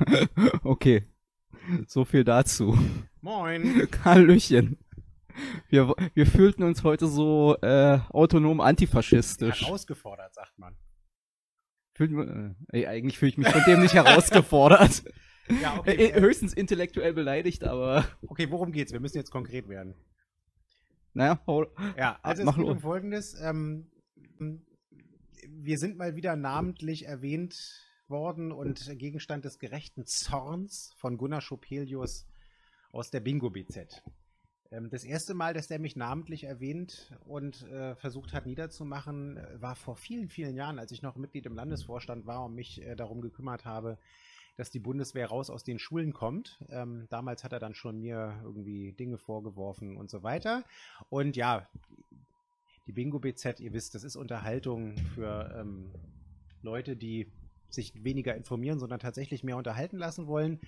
okay. So viel dazu. Moin. Hallöchen. Wir, wir fühlten uns heute so äh, autonom antifaschistisch. Herausgefordert, sagt man. Fühlten, äh, eigentlich fühle ich mich von dem nicht herausgefordert. Ja, okay. Äh, höchstens intellektuell beleidigt, aber Okay, worum geht's? Wir müssen jetzt konkret werden. naja, hau, Ja, also Mach es geht um Folgendes. Ähm, wir sind mal wieder namentlich erwähnt worden und Gegenstand des gerechten Zorns von Gunnar Schopelius aus der Bingo BZ. Ähm, das erste Mal, dass der mich namentlich erwähnt und äh, versucht hat niederzumachen, war vor vielen, vielen Jahren, als ich noch Mitglied im Landesvorstand war und mich äh, darum gekümmert habe, dass die Bundeswehr raus aus den Schulen kommt. Ähm, damals hat er dann schon mir irgendwie Dinge vorgeworfen und so weiter. Und ja, die Bingo BZ, ihr wisst, das ist Unterhaltung für ähm, Leute, die sich weniger informieren, sondern tatsächlich mehr unterhalten lassen wollen.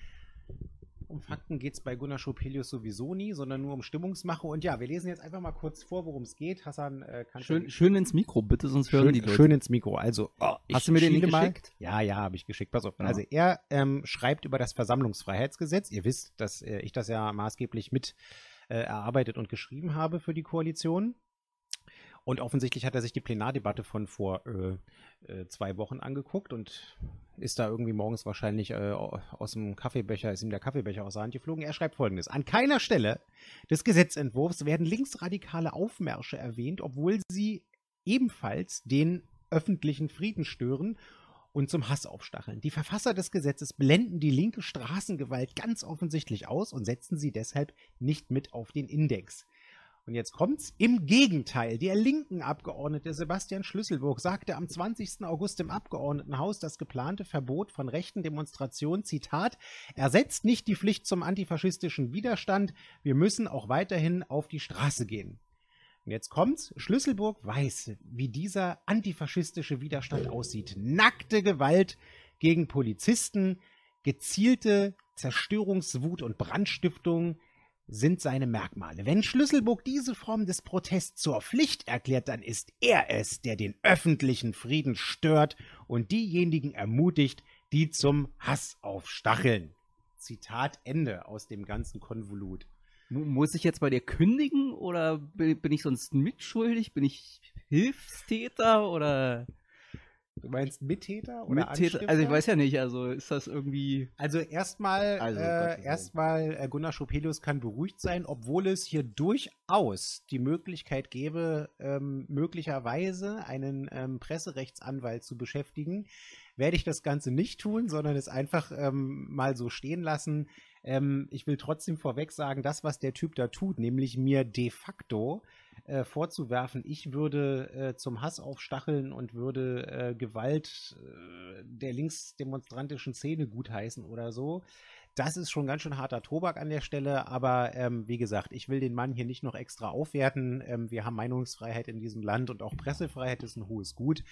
Um Fakten geht es bei Gunnar Schopelius sowieso nie, sondern nur um Stimmungsmache. Und ja, wir lesen jetzt einfach mal kurz vor, worum es geht. Hassan, äh, kannst schön, du schön ins Mikro, bitte, sonst hören schön, die Leute. schön ins Mikro. Also, oh, Hast du mir den Link mal. geschickt? Ja, ja, habe ich geschickt. Pass auf. Ja. Also er ähm, schreibt über das Versammlungsfreiheitsgesetz. Ihr wisst, dass äh, ich das ja maßgeblich mit äh, erarbeitet und geschrieben habe für die Koalition. Und offensichtlich hat er sich die Plenardebatte von vor äh, äh, zwei Wochen angeguckt und ist da irgendwie morgens wahrscheinlich äh, aus dem Kaffeebecher, ist ihm der Kaffeebecher aus der Hand geflogen. Er schreibt folgendes. An keiner Stelle des Gesetzentwurfs werden linksradikale Aufmärsche erwähnt, obwohl sie ebenfalls den öffentlichen Frieden stören und zum Hass aufstacheln. Die Verfasser des Gesetzes blenden die linke Straßengewalt ganz offensichtlich aus und setzen sie deshalb nicht mit auf den Index. Und jetzt kommt's. Im Gegenteil, der linken Abgeordnete Sebastian Schlüsselburg sagte am 20. August im Abgeordnetenhaus, das geplante Verbot von rechten Demonstrationen, Zitat, ersetzt nicht die Pflicht zum antifaschistischen Widerstand. Wir müssen auch weiterhin auf die Straße gehen. Und jetzt kommt's. Schlüsselburg weiß, wie dieser antifaschistische Widerstand aussieht. Nackte Gewalt gegen Polizisten, gezielte Zerstörungswut und Brandstiftung sind seine Merkmale. Wenn Schlüsselburg diese Form des Protests zur Pflicht erklärt, dann ist er es, der den öffentlichen Frieden stört und diejenigen ermutigt, die zum Hass aufstacheln. Zitat Ende aus dem ganzen Konvolut. Mu- Muss ich jetzt bei dir kündigen oder bin ich sonst mitschuldig? Bin ich Hilfstäter oder Du meinst Mittäter oder Mittäter? Also ich weiß ja nicht, also ist das irgendwie. Also erstmal, Also, äh, erstmal äh, Gunnar Schopelius kann beruhigt sein, obwohl es hier durchaus die Möglichkeit gäbe, ähm, möglicherweise einen ähm, Presserechtsanwalt zu beschäftigen, werde ich das Ganze nicht tun, sondern es einfach ähm, mal so stehen lassen. Ähm, ich will trotzdem vorweg sagen, das, was der Typ da tut, nämlich mir de facto äh, vorzuwerfen, ich würde äh, zum Hass aufstacheln und würde äh, Gewalt äh, der linksdemonstrantischen Szene gutheißen oder so. Das ist schon ganz schön harter Tobak an der Stelle, aber ähm, wie gesagt, ich will den Mann hier nicht noch extra aufwerten. Ähm, wir haben Meinungsfreiheit in diesem Land und auch Pressefreiheit ist ein hohes Gut.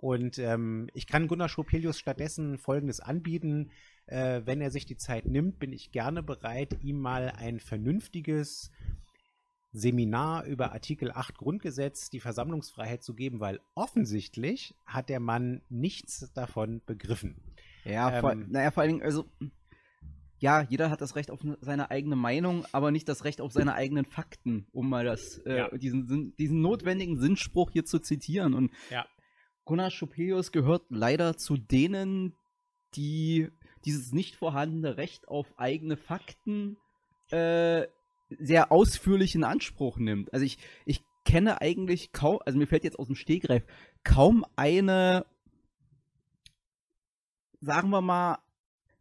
Und ähm, ich kann Gunnar Schopelius stattdessen Folgendes anbieten. Äh, wenn er sich die Zeit nimmt, bin ich gerne bereit, ihm mal ein vernünftiges Seminar über Artikel 8 Grundgesetz, die Versammlungsfreiheit zu geben, weil offensichtlich hat der Mann nichts davon begriffen. Ja, vor, Ähm, naja, vor allen Dingen, also. Ja, jeder hat das Recht auf ne- seine eigene Meinung, aber nicht das Recht auf seine eigenen Fakten, um mal das, äh, Ja. diesen, diesen notwendigen Sinnspruch hier zu zitieren. Und Ja. Gunnar Schopelius gehört leider zu denen, die dieses nicht vorhandene Recht auf eigene Fakten äh, sehr ausführlich in Anspruch nimmt. Also ich, ich kenne eigentlich kaum, also mir fällt jetzt aus dem Stegreif kaum eine, sagen wir mal,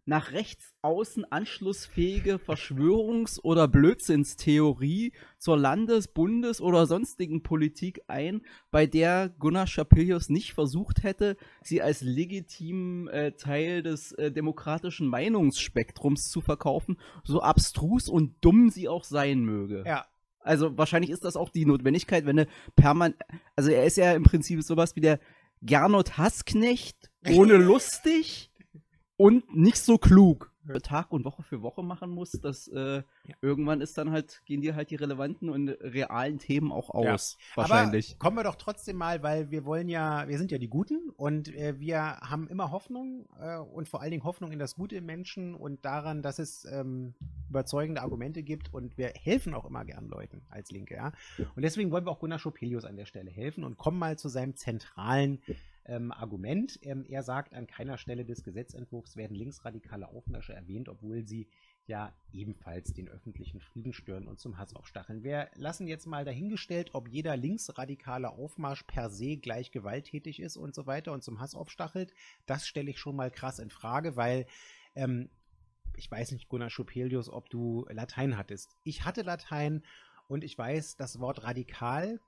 nach rechts außen anschlussfähige Verschwörungs- oder Blödsinnstheorie zur Landes-, Bundes- oder sonstigen Politik ein, bei der Gunnar Schapilius nicht versucht hätte, sie als legitimen äh, Teil des äh, demokratischen Meinungsspektrums zu verkaufen, so abstrus und dumm sie auch sein möge. Ja, Also wahrscheinlich ist das auch die Notwendigkeit, wenn er permanent, also er ist ja im Prinzip sowas wie der Gernot Hassknecht ohne lustig und nicht so klug. Tag und Woche für Woche machen musst, dass äh, Ja. irgendwann ist dann halt, gehen dir halt die relevanten und realen Themen auch Ja. aus. Wahrscheinlich. Aber kommen wir doch trotzdem mal, weil wir wollen ja, wir sind ja die Guten und äh, wir haben immer Hoffnung äh, und vor allen Dingen Hoffnung in das Gute im Menschen und daran, dass es ähm, überzeugende Argumente gibt und wir helfen auch immer gern Leuten als Linke, ja. Und deswegen wollen wir auch Gunnar Schopelius an der Stelle helfen und kommen mal zu seinem zentralen ähm, Argument. Ähm, er sagt, an keiner Stelle des Gesetzentwurfs werden linksradikale Aufmärsche erwähnt, obwohl sie ja ebenfalls den öffentlichen Frieden stören und zum Hass aufstacheln. Wir lassen jetzt mal dahingestellt, ob jeder linksradikale Aufmarsch per se gleich gewalttätig ist und so weiter und zum Hass aufstachelt. Das stelle ich schon mal krass in Frage, weil ähm, ich weiß nicht, Gunnar Schopelius, ob du Latein hattest. Ich hatte Latein und ich weiß, das Wort radikal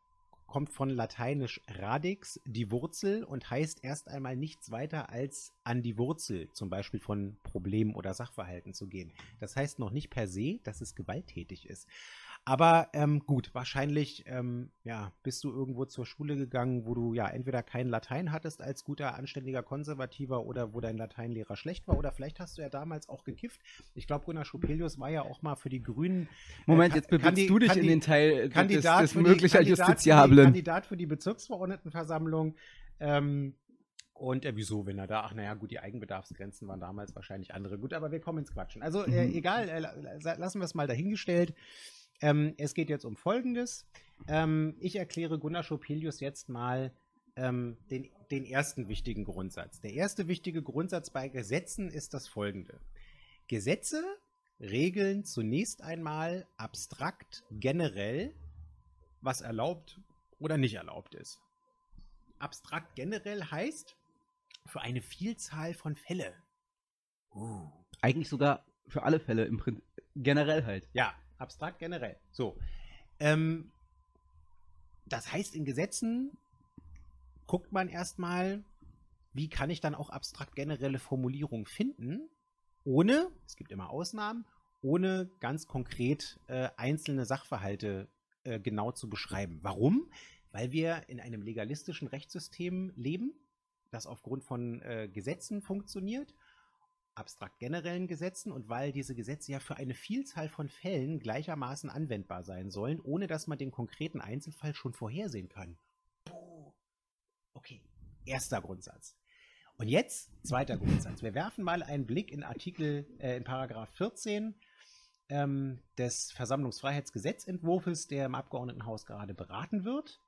kommt von lateinisch radix, die Wurzel, und heißt erst einmal nichts weiter als an die Wurzel, zum Beispiel von Problemen oder Sachverhalten zu gehen. Das heißt noch nicht per se, dass es gewalttätig ist. Aber ähm, gut, wahrscheinlich ähm, ja, bist du irgendwo zur Schule gegangen, wo du ja entweder kein Latein hattest als guter, anständiger Konservativer oder wo dein Lateinlehrer schlecht war. Oder vielleicht hast du ja damals auch gekifft. Ich glaube, Gunnar Schopelius war ja auch mal für die Grünen Moment, äh, jetzt bewegst du dich in den Teil äh, des, Kandidat des für die- möglicher Justiziablen. Kandidat für die Bezirksverordnetenversammlung. Ähm, und äh, wieso, wenn er da, ach naja, gut, die Eigenbedarfsgrenzen waren damals wahrscheinlich andere. Gut, aber wir kommen ins Quatschen. Also äh, Mhm. egal, äh, la- la- lassen wir es mal dahingestellt. Ähm, es geht jetzt um Folgendes. Ähm, ich erkläre Gunnar Schopelius jetzt mal ähm, den, den ersten wichtigen Grundsatz. Der erste wichtige Grundsatz bei Gesetzen ist das folgende. Gesetze regeln zunächst einmal abstrakt generell, was erlaubt oder nicht erlaubt ist. Abstrakt generell heißt für eine Vielzahl von Fälle. Uh. Eigentlich sogar für alle Fälle im Prinzip. Generell halt. Ja, abstrakt generell. So. Ähm, das heißt, in Gesetzen guckt man erstmal, wie kann ich dann auch abstrakt generelle Formulierungen finden, ohne, es gibt immer Ausnahmen, ohne ganz konkret äh, einzelne Sachverhalte äh, genau zu beschreiben. Warum? Weil wir in einem legalistischen Rechtssystem leben, das aufgrund von äh, Gesetzen funktioniert abstrakt generellen Gesetzen und weil diese Gesetze ja für eine Vielzahl von Fällen gleichermaßen anwendbar sein sollen, ohne dass man den konkreten Einzelfall schon vorhersehen kann. Okay, erster Grundsatz. Und jetzt zweiter Grundsatz. Wir werfen mal einen Blick in Artikel, äh, in Paragraph 14 ähm, des Versammlungsfreiheitsgesetzentwurfs, der im Abgeordnetenhaus gerade beraten wird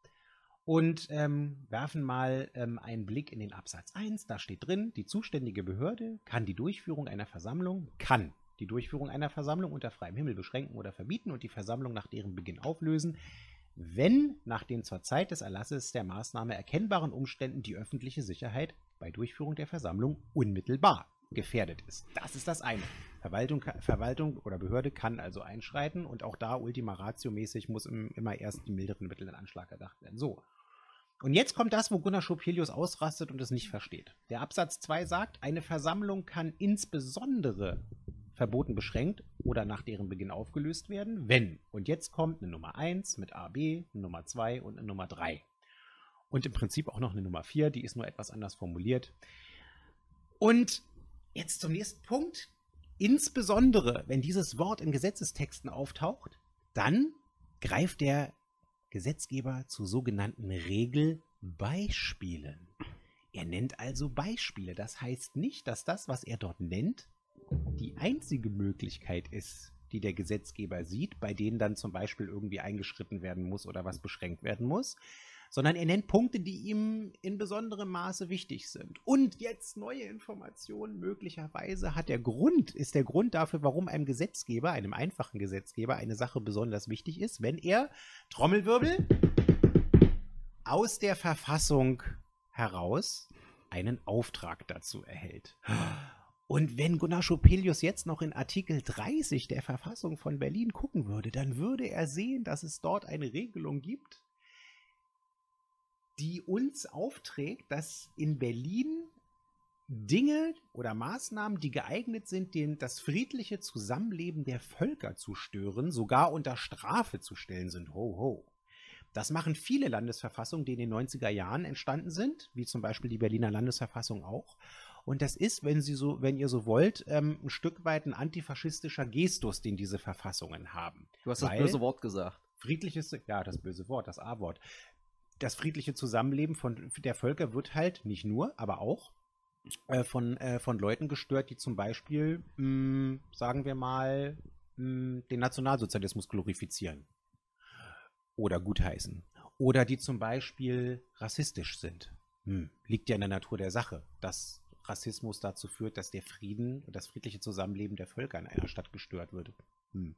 und ähm, werfen mal ähm, einen Blick in den Absatz 1. Da steht drin, die zuständige Behörde kann die Durchführung einer Versammlung, kann die Durchführung einer Versammlung unter freiem Himmel beschränken oder verbieten und die Versammlung nach deren Beginn auflösen, wenn nach den zur Zeit des Erlasses der Maßnahme erkennbaren Umständen die öffentliche Sicherheit bei Durchführung der Versammlung unmittelbar gefährdet ist. Das ist das eine. Verwaltung, Verwaltung oder Behörde kann also einschreiten und auch da Ultima Ratio-mäßig muss im, immer erst die milderen Mittel in Anschlag erdacht werden. So. Und jetzt kommt das, wo Gunnar Schopelius ausrastet und es nicht versteht. Der Absatz 2 sagt, eine Versammlung kann insbesondere verboten beschränkt oder nach deren Beginn aufgelöst werden, wenn. Und jetzt kommt eine Nummer 1 mit AB, eine Nummer 2 und eine Nummer 3. Und im Prinzip auch noch eine Nummer 4, die ist nur etwas anders formuliert. Und jetzt zum nächsten Punkt. Insbesondere, wenn dieses Wort in Gesetzestexten auftaucht, dann greift der Gesetzgeber zu sogenannten Regelbeispielen. Er nennt also Beispiele. Das heißt nicht, dass das, was er dort nennt, die einzige Möglichkeit ist, die der Gesetzgeber sieht, bei denen dann zum Beispiel irgendwie eingeschritten werden muss oder was beschränkt werden muss, sondern er nennt Punkte, die ihm in besonderem Maße wichtig sind. Und jetzt neue Informationen. Möglicherweise hat der Grund, ist der Grund dafür, warum einem Gesetzgeber, einem einfachen Gesetzgeber, eine Sache besonders wichtig ist, wenn er, Trommelwirbel, aus der Verfassung heraus einen Auftrag dazu erhält. Und wenn Gunnar Schopelius jetzt noch in Artikel 30 der Verfassung von Berlin gucken würde, dann würde er sehen, dass es dort eine Regelung gibt, die uns aufträgt, dass in Berlin Dinge oder Maßnahmen, die geeignet sind, den, das friedliche Zusammenleben der Völker zu stören, sogar unter Strafe zu stellen sind. Ho, ho. Das machen viele Landesverfassungen, die in den 90er Jahren entstanden sind, wie zum Beispiel die Berliner Landesverfassung auch. Und das ist, wenn Sie so, wenn ihr so wollt, ähm, ein Stück weit ein antifaschistischer Gestus, den diese Verfassungen haben. Du hast das böse Wort gesagt. Friedliches, ja, das böse Wort, das A-Wort. Das friedliche Zusammenleben von der Völker wird halt nicht nur, aber auch äh, von, äh, von Leuten gestört, die zum Beispiel, mh, sagen wir mal, mh, den Nationalsozialismus glorifizieren oder gutheißen. Oder die zum Beispiel rassistisch sind. Hm, liegt ja in der Natur der Sache, dass Rassismus dazu führt, dass der Frieden und das friedliche Zusammenleben der Völker in einer Stadt gestört wird. Hm.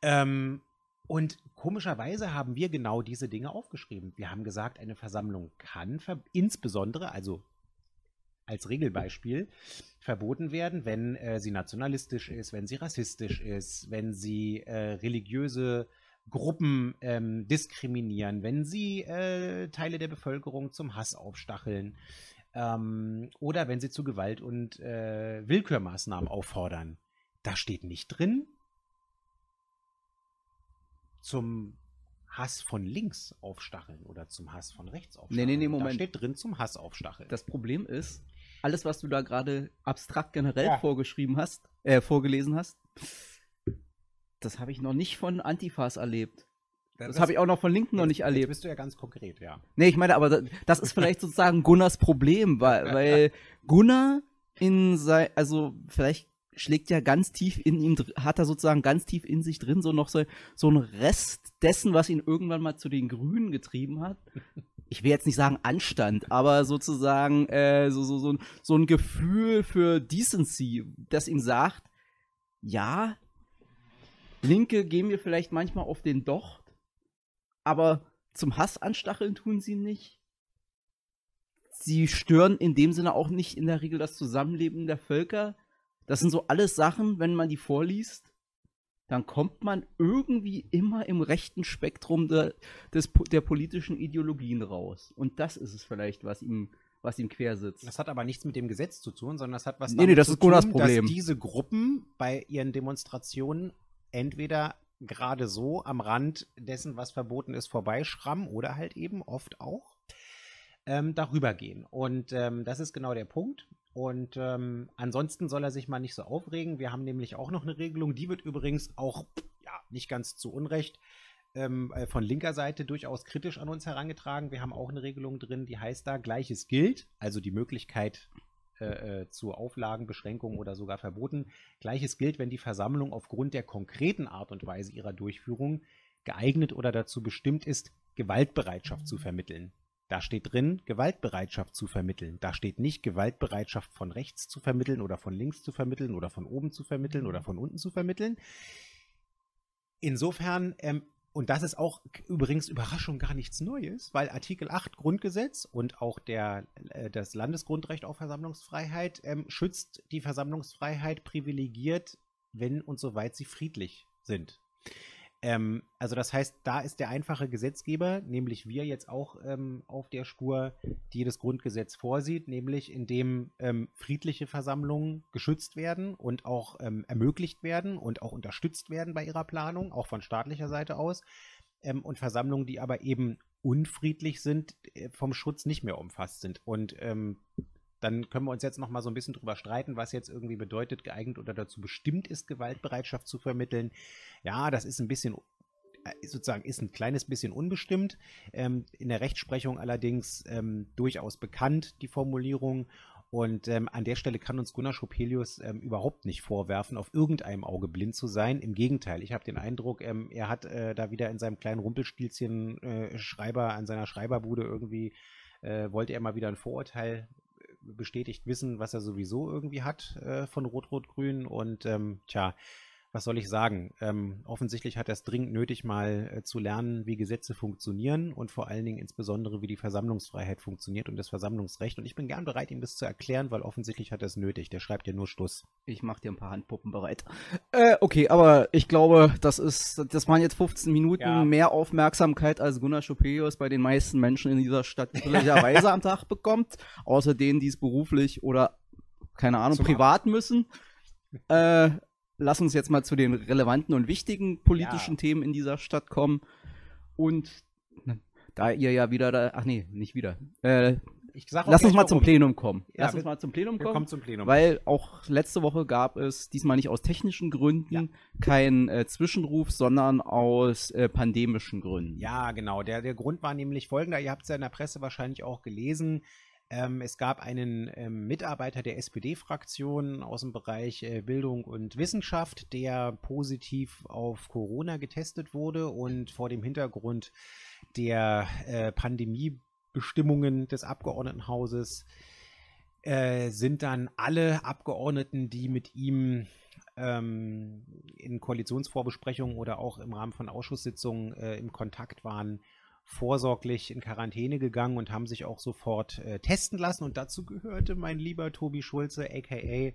Ähm, und komischerweise haben wir genau diese Dinge aufgeschrieben. Wir haben gesagt, eine Versammlung kann ver insbesondere, also als Regelbeispiel, verboten werden, wenn äh, sie nationalistisch ist, wenn sie rassistisch ist, wenn sie äh, religiöse Gruppen ähm, diskriminieren, wenn sie äh, Teile der Bevölkerung zum Hass aufstacheln ähm, oder wenn sie zu Gewalt und äh, Willkürmaßnahmen auffordern. Da steht nicht drin zum Hass von links aufstacheln oder zum Hass von rechts aufstacheln. Nee, nee, nee, Moment. Da steht drin zum Hass aufstacheln. Das Problem ist, alles, was du da gerade abstrakt generell ja. vorgeschrieben hast, äh, vorgelesen hast, das habe ich noch nicht von Antifas erlebt. Das, das habe ich auch noch von Linken noch nicht erlebt. Bist du ja ganz konkret, ja. Nee, ich meine, aber das, das ist vielleicht sozusagen Gunnars Problem, weil, weil Gunnar in sein, also vielleicht schlägt ja ganz tief in ihm, hat er sozusagen ganz tief in sich drin so noch so, so ein Rest dessen, was ihn irgendwann mal zu den Grünen getrieben hat. Ich will jetzt nicht sagen Anstand, aber sozusagen äh, so, so, so, so ein Gefühl für Decency, das ihm sagt, ja, Linke gehen wir vielleicht manchmal auf den Docht, aber zum Hass anstacheln tun sie nicht. Sie stören in dem Sinne auch nicht in der Regel das Zusammenleben der Völker. Das sind so alles Sachen, wenn man die vorliest, dann kommt man irgendwie immer im rechten Spektrum der, des, der politischen Ideologien raus. Und das ist es vielleicht, was ihm, was ihm quer sitzt. Das hat aber nichts mit dem Gesetz zu tun, sondern das hat was nee, damit nee, das zu ist tun, Problem. dass diese Gruppen bei ihren Demonstrationen entweder gerade so am Rand dessen, was verboten ist, vorbeischrammen oder halt eben oft auch ähm, darüber gehen. Und ähm, das ist genau der Punkt. Und ähm, ansonsten soll er sich mal nicht so aufregen. Wir haben nämlich auch noch eine Regelung, die wird übrigens auch, ja, nicht ganz zu Unrecht ähm, äh, von linker Seite durchaus kritisch an uns herangetragen. Wir haben auch eine Regelung drin, die heißt da, Gleiches gilt, also die Möglichkeit, äh, äh, zu Auflagen, Beschränkungen oder sogar Verboten. Gleiches gilt, wenn die Versammlung aufgrund der konkreten Art und Weise ihrer Durchführung geeignet oder dazu bestimmt ist, Gewaltbereitschaft zu vermitteln. Da steht drin, Gewaltbereitschaft zu vermitteln. Da steht nicht Gewaltbereitschaft von rechts zu vermitteln oder von links zu vermitteln oder von oben zu vermitteln oder von unten zu vermitteln. Insofern ähm, und das ist auch übrigens Überraschung gar nichts Neues, weil Artikel 8 Grundgesetz und auch der, äh, das Landesgrundrecht auf Versammlungsfreiheit ähm, schützt die Versammlungsfreiheit privilegiert, wenn und soweit sie friedlich sind. Ähm, also das heißt, da ist der einfache Gesetzgeber, nämlich wir jetzt auch ähm, auf der Spur, die das Grundgesetz vorsieht, nämlich indem ähm, friedliche Versammlungen geschützt werden und auch ähm, ermöglicht werden und auch unterstützt werden bei ihrer Planung, auch von staatlicher Seite aus. Ähm, und Versammlungen, die aber eben unfriedlich sind, äh, vom Schutz nicht mehr umfasst sind. Und ähm, dann können wir uns jetzt noch mal so ein bisschen drüber streiten, was jetzt irgendwie bedeutet, geeignet oder dazu bestimmt ist, Gewaltbereitschaft zu vermitteln. Ja, das ist ein bisschen äh, sozusagen ist ein kleines bisschen unbestimmt. Ähm, in der Rechtsprechung allerdings ähm, durchaus bekannt, die Formulierung. Und ähm, an der Stelle kann uns Gunnar Schopelius ähm, überhaupt nicht vorwerfen, auf irgendeinem Auge blind zu sein. Im Gegenteil, ich habe den Eindruck, ähm, er hat äh, da wieder in seinem kleinen Rumpelstilzchen äh, Schreiber an seiner Schreiberbude irgendwie, äh, wollte er mal wieder ein Vorurteil bestätigt wissen, was er sowieso irgendwie hat äh, von Rot-Rot-Grün. Und ähm, tja, was soll ich sagen? Ähm, offensichtlich hat er es dringend nötig, mal äh, zu lernen, wie Gesetze funktionieren und vor allen Dingen insbesondere, wie die Versammlungsfreiheit funktioniert und das Versammlungsrecht. Und ich bin gern bereit, ihm das zu erklären, weil offensichtlich hat er es nötig. Der schreibt ja nur Schluss. Ich mache dir ein paar Handpuppen bereit. Äh, okay, aber ich glaube, das ist, das waren jetzt 15 Minuten ja. mehr Aufmerksamkeit, als Gunnar Schopelius bei den meisten Menschen in dieser Stadt möglicherweise am Tag bekommt. Außer denen, die es beruflich oder keine Ahnung, Zum privat Ab müssen. Äh, lass uns jetzt mal zu den relevanten und wichtigen politischen ja. Themen in dieser Stadt kommen. Und da ihr ja wieder da, ach nee, nicht wieder. Äh, Lass uns mal zum Plenum kommen. Ja, Lass uns mal zum Plenum kommen zum Plenum. Weil auch letzte Woche gab es diesmal nicht aus technischen Gründen Ja. keinen äh, Zwischenruf, sondern aus äh, pandemischen Gründen. Ja, genau. Der, der Grund war nämlich folgender. Ihr habt es ja in der Presse wahrscheinlich auch gelesen. Ähm, es gab einen ähm, Mitarbeiter der SPD-Fraktion aus dem Bereich äh, Bildung und Wissenschaft, der positiv auf Corona getestet wurde und vor dem Hintergrund der äh, Pandemiebestimmungen des Abgeordnetenhauses äh, sind dann alle Abgeordneten, die mit ihm ähm, in Koalitionsvorbesprechungen oder auch im Rahmen von Ausschusssitzungen äh, im Kontakt waren, vorsorglich in Quarantäne gegangen und haben sich auch sofort äh, testen lassen. Und dazu gehörte mein lieber Tobi Schulze, aka äh,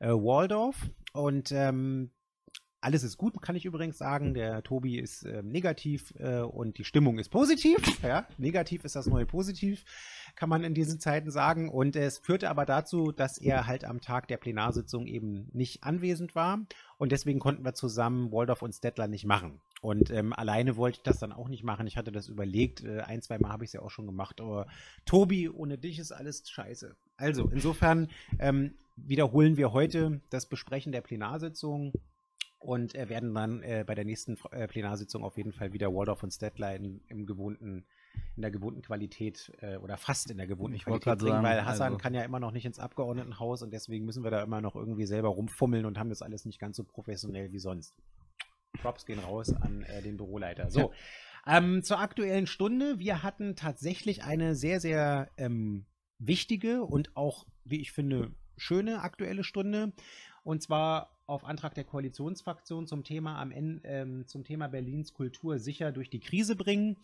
Waldorf. Und ähm, alles ist gut, kann ich übrigens sagen. Der Tobi ist äh, negativ äh, und die Stimmung ist positiv. Ja, negativ ist das neue Positiv, kann man in diesen Zeiten sagen. Und es führte aber dazu, dass er halt am Tag der Plenarsitzung eben nicht anwesend war. Und deswegen konnten wir zusammen Waldorf und Stettler nicht machen. Und ähm, alleine wollte ich das dann auch nicht machen. Ich hatte das überlegt. Äh, ein, zwei Mal habe ich es ja auch schon gemacht. Aber Tobi, ohne dich ist alles scheiße. Also, insofern ähm, wiederholen wir heute das Besprechen der Plenarsitzung und äh, werden dann äh, bei der nächsten äh, Plenarsitzung auf jeden Fall wieder Waldorf und Stettler in, im gewohnten, in der gewohnten Qualität äh, oder fast in der gewohnten Ich Qualität bringen, sagen, weil Hassan also- kann ja immer noch nicht ins Abgeordnetenhaus und deswegen müssen wir da immer noch irgendwie selber rumfummeln und haben das alles nicht ganz so professionell wie sonst. Props gehen raus an äh, den Büroleiter. So, ähm, zur aktuellen Stunde. Wir hatten tatsächlich eine sehr, sehr ähm, wichtige und auch, wie ich finde, schöne aktuelle Stunde. Und zwar auf Antrag der Koalitionsfraktion zum Thema am Ende, ähm, zum Thema Berlins Kultur sicher durch die Krise bringen.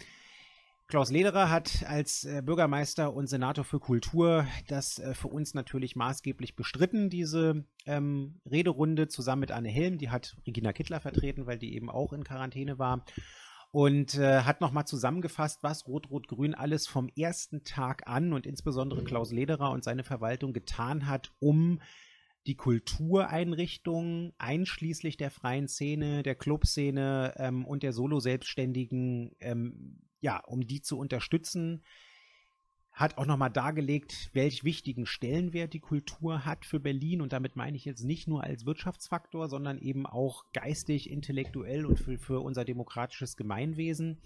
Klaus Lederer hat als äh, Bürgermeister und Senator für Kultur das äh, für uns natürlich maßgeblich bestritten, diese ähm, Rederunde zusammen mit Anne Helm. Die hat Regina Kittler vertreten, weil die eben auch in Quarantäne war. Und äh, hat nochmal zusammengefasst, was Rot-Rot-Grün alles vom ersten Tag an und insbesondere Klaus Lederer und seine Verwaltung getan hat, um die Kultureinrichtungen, einschließlich der freien Szene, der Clubszene ähm, und der Solo-Selbstständigen, ähm, ja, um die zu unterstützen, hat auch nochmal dargelegt, welch wichtigen Stellenwert die Kultur hat für Berlin. Und damit meine ich jetzt nicht nur als Wirtschaftsfaktor, sondern eben auch geistig, intellektuell und für, für unser demokratisches Gemeinwesen.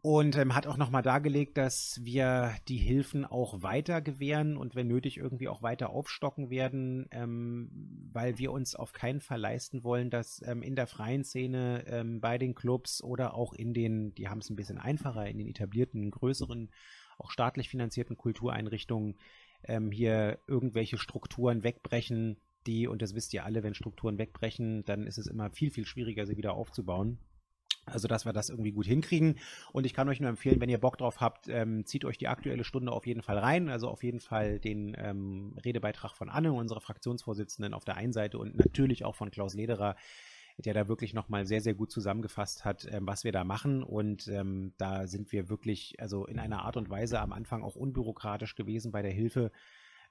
Und ähm, hat auch nochmal dargelegt, dass wir die Hilfen auch weiter gewähren und wenn nötig irgendwie auch weiter aufstocken werden, ähm, weil wir uns auf keinen Fall leisten wollen, dass ähm, in der freien Szene, ähm, bei den Clubs oder auch in den, die haben es ein bisschen einfacher, in den etablierten, größeren, auch staatlich finanzierten Kultureinrichtungen ähm, hier irgendwelche Strukturen wegbrechen, die, und das wisst ihr alle, wenn Strukturen wegbrechen, dann ist es immer viel, viel schwieriger, sie wieder aufzubauen. Also, dass wir das irgendwie gut hinkriegen. Und ich kann euch nur empfehlen, wenn ihr Bock drauf habt, ähm, zieht euch die aktuelle Stunde auf jeden Fall rein. Also auf jeden Fall den ähm, Redebeitrag von Anne, unserer Fraktionsvorsitzenden, auf der einen Seite und natürlich auch von Klaus Lederer, der da wirklich nochmal sehr, sehr gut zusammengefasst hat, ähm, was wir da machen. Und ähm, da sind wir wirklich, also in einer Art und Weise am Anfang auch unbürokratisch gewesen bei der Hilfe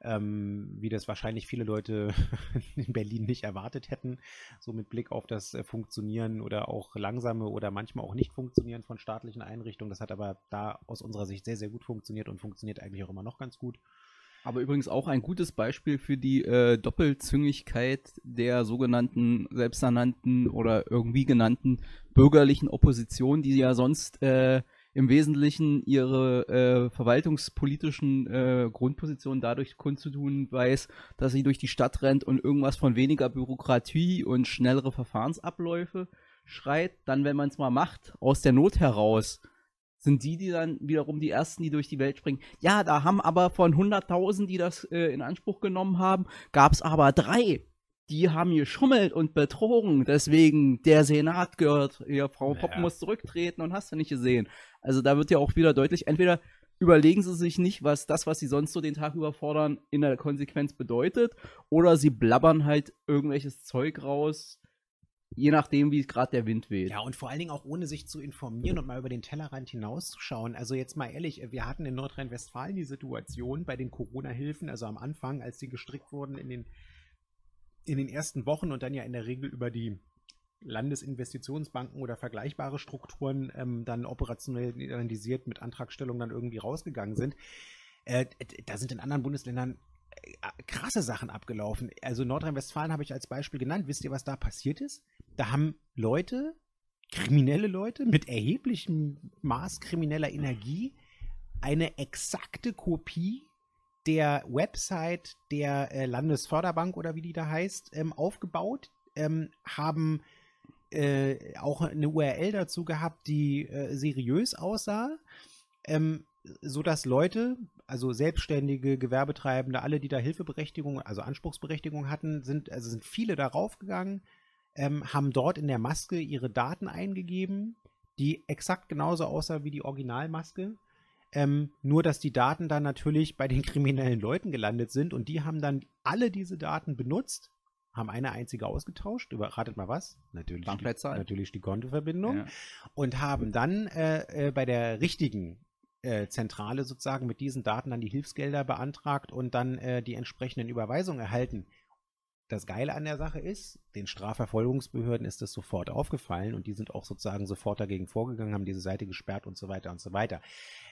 ähm, wie das wahrscheinlich viele Leute in Berlin nicht erwartet hätten, so mit Blick auf das äh, Funktionieren oder auch langsame oder manchmal auch nicht Funktionieren von staatlichen Einrichtungen. Das hat aber da aus unserer Sicht sehr, sehr gut funktioniert und funktioniert eigentlich auch immer noch ganz gut. Aber übrigens auch ein gutes Beispiel für die äh, Doppelzüngigkeit der sogenannten selbsternannten oder irgendwie genannten bürgerlichen Opposition, die ja sonst äh, im Wesentlichen ihre äh, verwaltungspolitischen äh, Grundpositionen dadurch kundzutun weiß, dass sie durch die Stadt rennt und irgendwas von weniger Bürokratie und schnellere Verfahrensabläufe schreit. Dann, wenn man es mal macht, aus der Not heraus, sind die, die dann wiederum die Ersten, die durch die Welt springen. Ja, da haben aber von 100.000, die das äh, in Anspruch genommen haben, gab es aber drei. Die haben geschummelt und betrogen. Deswegen, der Senat gehört, ja, Frau Ja. Poppen muss zurücktreten und hast du nicht gesehen. Also da wird ja auch wieder deutlich, entweder überlegen sie sich nicht, was das, was sie sonst so den Tag über fordern, in der Konsequenz bedeutet, oder sie blabbern halt irgendwelches Zeug raus, je nachdem, wie gerade der Wind weht. Ja, und vor allen Dingen auch ohne sich zu informieren und mal über den Tellerrand hinauszuschauen. Also jetzt mal ehrlich, wir hatten in Nordrhein-Westfalen die Situation bei den Corona-Hilfen, also am Anfang, als die gestrickt wurden in den, in den ersten Wochen und dann ja in der Regel über die Landesinvestitionsbanken oder vergleichbare Strukturen ähm, dann operationalisiert mit Antragstellung dann irgendwie rausgegangen sind. Äh, da sind in anderen Bundesländern äh, krasse Sachen abgelaufen. Also Nordrhein-Westfalen habe ich als Beispiel genannt. Wisst ihr, was da passiert ist? Da haben Leute, kriminelle Leute mit erheblichem Maß krimineller Energie eine exakte Kopie der Website der äh, Landesförderbank oder wie die da heißt, ähm, aufgebaut, ähm, haben äh, auch eine URL dazu gehabt, die äh, seriös aussah, ähm, sodass Leute, also Selbstständige, Gewerbetreibende, alle, die da Hilfeberechtigung, also Anspruchsberechtigung hatten, sind, also sind viele darauf gegangen, ähm, haben dort in der Maske ihre Daten eingegeben, die exakt genauso aussah wie die Originalmaske. Ähm, nur, dass die Daten dann natürlich bei den kriminellen Leuten gelandet sind und die haben dann alle diese Daten benutzt, haben eine einzige ausgetauscht, überratet mal was? Natürlich, die, natürlich die Kontoverbindung ja. und haben dann äh, äh, bei der richtigen äh, Zentrale sozusagen mit diesen Daten dann die Hilfsgelder beantragt und dann äh, die entsprechenden Überweisungen erhalten das Geile an der Sache ist, den Strafverfolgungsbehörden ist das sofort aufgefallen und die sind auch sozusagen sofort dagegen vorgegangen, haben diese Seite gesperrt und so weiter und so weiter.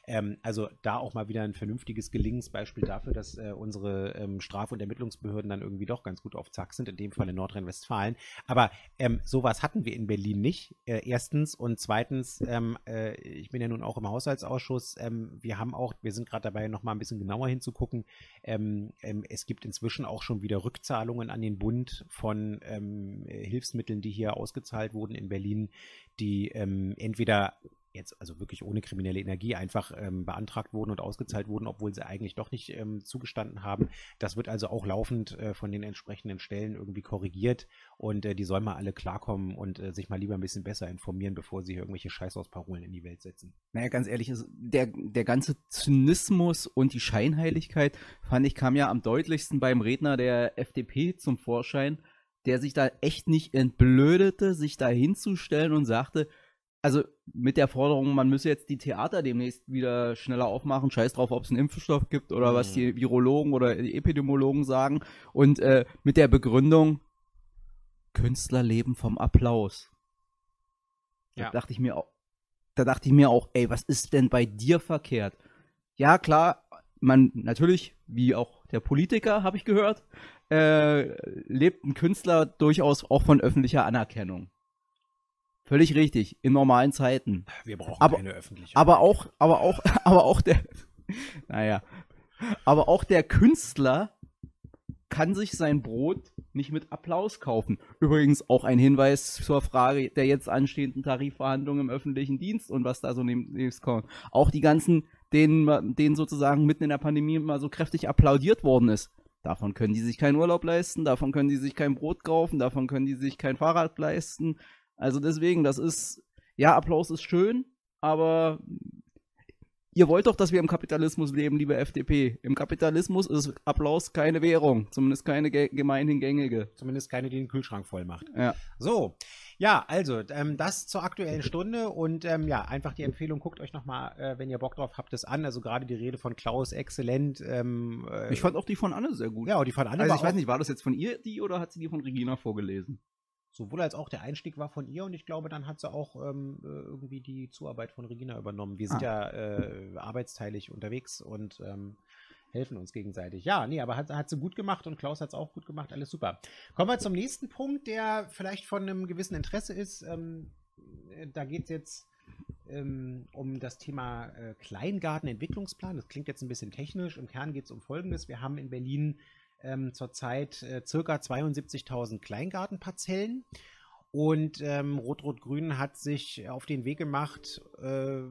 Ähm, also da auch mal wieder ein vernünftiges Gelingensbeispiel dafür, dass äh, unsere ähm, Straf- und Ermittlungsbehörden dann irgendwie doch ganz gut auf Zack sind, in dem Fall in Nordrhein-Westfalen. Aber ähm, sowas hatten wir in Berlin nicht, äh, erstens. Und zweitens, ähm, äh, ich bin ja nun auch im Haushaltsausschuss, ähm, wir haben auch, wir sind gerade dabei, noch mal ein bisschen genauer hinzugucken. Ähm, es gibt inzwischen auch schon wieder Rückzahlungen an den Bund von Hilfsmitteln, die hier ausgezahlt wurden in Berlin, die entweder jetzt also wirklich ohne kriminelle Energie einfach ähm, beantragt wurden und ausgezahlt wurden, obwohl sie eigentlich doch nicht ähm, zugestanden haben. Das wird also auch laufend äh, von den entsprechenden Stellen irgendwie korrigiert und äh, die sollen mal alle klarkommen und äh, sich mal lieber ein bisschen besser informieren, bevor sie hier irgendwelche Scheißausparolen in die Welt setzen. Naja, ganz ehrlich, der, der ganze Zynismus und die Scheinheiligkeit, fand ich, kam ja am deutlichsten beim Redner der FDP zum Vorschein, der sich da echt nicht entblödete, sich da hinzustellen und sagte, also mit der Forderung, man müsse jetzt die Theater demnächst wieder schneller aufmachen, scheiß drauf, ob es einen Impfstoff gibt oder mhm. was die Virologen oder die Epidemiologen sagen. Und äh, mit der Begründung, Künstler leben vom Applaus. Ja. Da dachte ich mir auch, da dachte ich mir auch, ey, was ist denn bei dir verkehrt? Ja, klar, man natürlich, wie auch der Politiker, habe ich gehört, äh, lebt ein Künstler durchaus auch von öffentlicher Anerkennung. Völlig richtig, in normalen Zeiten. Wir brauchen aber, keine öffentliche. Aber auch, aber auch, aber auch der, naja, aber auch der Künstler kann sich sein Brot nicht mit Applaus kaufen. Übrigens auch ein Hinweis zur Frage der jetzt anstehenden Tarifverhandlungen im öffentlichen Dienst und was da so demnächst kommt. Auch die ganzen, denen, denen sozusagen mitten in der Pandemie mal so kräftig applaudiert worden ist. Davon können die sich keinen Urlaub leisten, davon können die sich kein Brot kaufen, davon können die sich kein Fahrrad leisten, also deswegen, das ist, ja, Applaus ist schön, aber ihr wollt doch, dass wir im Kapitalismus leben, liebe FDP. Im Kapitalismus ist Applaus keine Währung, zumindest keine gemeinhin gängige. Zumindest keine, die den Kühlschrank voll macht. Ja. So, ja, also ähm, das zur aktuellen Stunde und ähm, ja, einfach die Empfehlung, guckt euch nochmal, äh, wenn ihr Bock drauf habt, das an. Also gerade die Rede von Klaus, exzellent. Ähm, äh, ich fand auch die von Anne sehr gut. Ja, die von Anne Also ich weiß nicht, war das jetzt von ihr die oder hat sie die von Regina vorgelesen? Sowohl als auch der Einstieg war von ihr und ich glaube, dann hat sie auch ähm, äh, irgendwie die Zuarbeit von Regina übernommen. Wir sind ah. ja äh, arbeitsteilig unterwegs und ähm, helfen uns gegenseitig. Ja, nee, aber hat, hat sie gut gemacht und Klaus hat es auch gut gemacht, alles super. Kommen wir zum nächsten Punkt, der vielleicht von einem gewissen Interesse ist. Ähm, äh, da geht es jetzt ähm, um das Thema äh, Kleingartenentwicklungsplan. Das klingt jetzt ein bisschen technisch. Im Kern geht es um Folgendes. Wir haben in Berlin ähm, zurzeit äh, circa 72.000 Kleingartenparzellen. Und ähm, Rot-Rot-Grün hat sich auf den Weg gemacht, äh,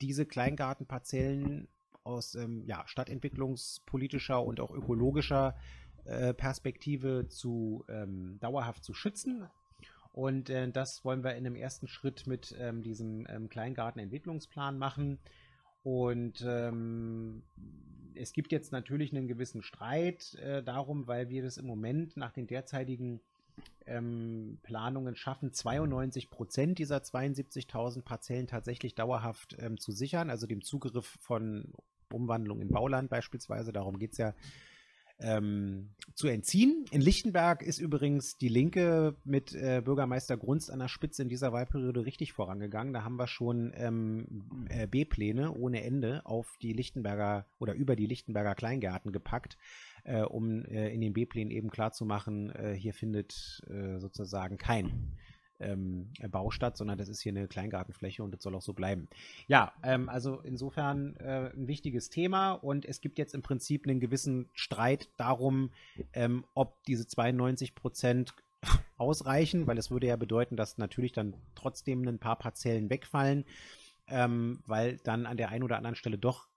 diese Kleingartenparzellen aus ähm, ja, stadtentwicklungspolitischer und auch ökologischer äh, Perspektive zu ähm, dauerhaft zu schützen. Und äh, das wollen wir in einem ersten Schritt mit ähm, diesem ähm, Kleingartenentwicklungsplan machen. Und ähm, es gibt jetzt natürlich einen gewissen Streit äh, darum, weil wir das im Moment nach den derzeitigen ähm, Planungen schaffen, 92 Prozent dieser 72.000 Parzellen tatsächlich dauerhaft ähm, zu sichern, also dem Zugriff von Umwandlung in Bauland beispielsweise. Darum geht es ja ähm, zu entziehen. In Lichtenberg ist übrigens die Linke mit äh, Bürgermeister Grunst an der Spitze in dieser Wahlperiode richtig vorangegangen. Da haben wir schon ähm, äh, B-Pläne ohne Ende auf die Lichtenberger oder über die Lichtenberger Kleingärten gepackt, äh, um äh, in den B-Plänen eben klarzumachen, äh, hier findet äh, sozusagen kein ähm, Bau statt, sondern das ist hier eine Kleingartenfläche und das soll auch so bleiben. Ja, ähm, also insofern äh, ein wichtiges Thema und es gibt jetzt im Prinzip einen gewissen Streit darum, ähm, ob diese 92 Prozent ausreichen, weil es würde ja bedeuten, dass natürlich dann trotzdem ein paar Parzellen wegfallen, ähm, weil dann an der einen oder anderen Stelle doch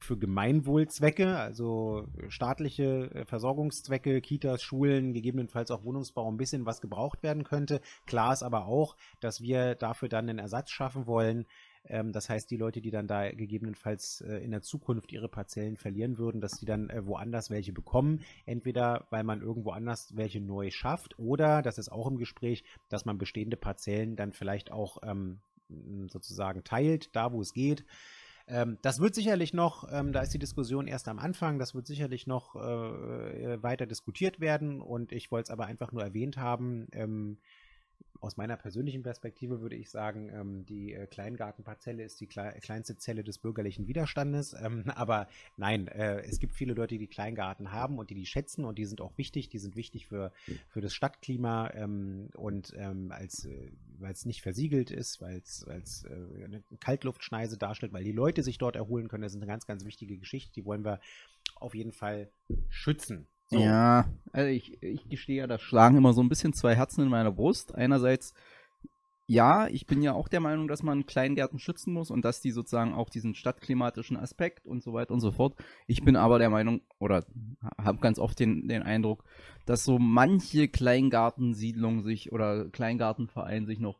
für Gemeinwohlzwecke, also staatliche äh, Versorgungszwecke, Kitas, Schulen, gegebenenfalls auch Wohnungsbau ein bisschen was gebraucht werden könnte. Klar ist aber auch, dass wir dafür dann einen Ersatz schaffen wollen. Ähm, das heißt, die Leute, die dann da gegebenenfalls äh, in der Zukunft ihre Parzellen verlieren würden, dass die dann äh, woanders welche bekommen. Entweder weil man irgendwo anders welche neu schafft oder, das ist auch im Gespräch, dass man bestehende Parzellen dann vielleicht auch ähm, sozusagen teilt, da wo es geht. Ähm, das wird sicherlich noch, ähm, da ist die Diskussion erst am Anfang, das wird sicherlich noch äh, weiter diskutiert werden und ich wollte es aber einfach nur erwähnt haben. Ähm, aus meiner persönlichen Perspektive würde ich sagen, ähm, die äh, Kleingartenparzelle ist die kle kleinste Zelle des bürgerlichen Widerstandes. Ähm, aber nein, äh, es gibt viele Leute, die Kleingarten haben und die die schätzen und die sind auch wichtig. Die sind wichtig für, für das Stadtklima ähm, und ähm, als äh, weil es nicht versiegelt ist, weil es äh, eine Kaltluftschneise darstellt, weil die Leute sich dort erholen können. Das ist eine ganz, ganz wichtige Geschichte. Die wollen wir auf jeden Fall schützen. So. Ja, also ich, ich gestehe ja, da schlagen immer so ein bisschen zwei Herzen in meiner Brust. Einerseits, ja, ich bin ja auch der Meinung, dass man Kleingärten schützen muss und dass die sozusagen auch diesen stadtklimatischen Aspekt und so weiter und so fort. Ich bin aber der Meinung, oder habe ganz oft den, den Eindruck, dass so manche Kleingartensiedlungen sich oder Kleingartenvereine sich noch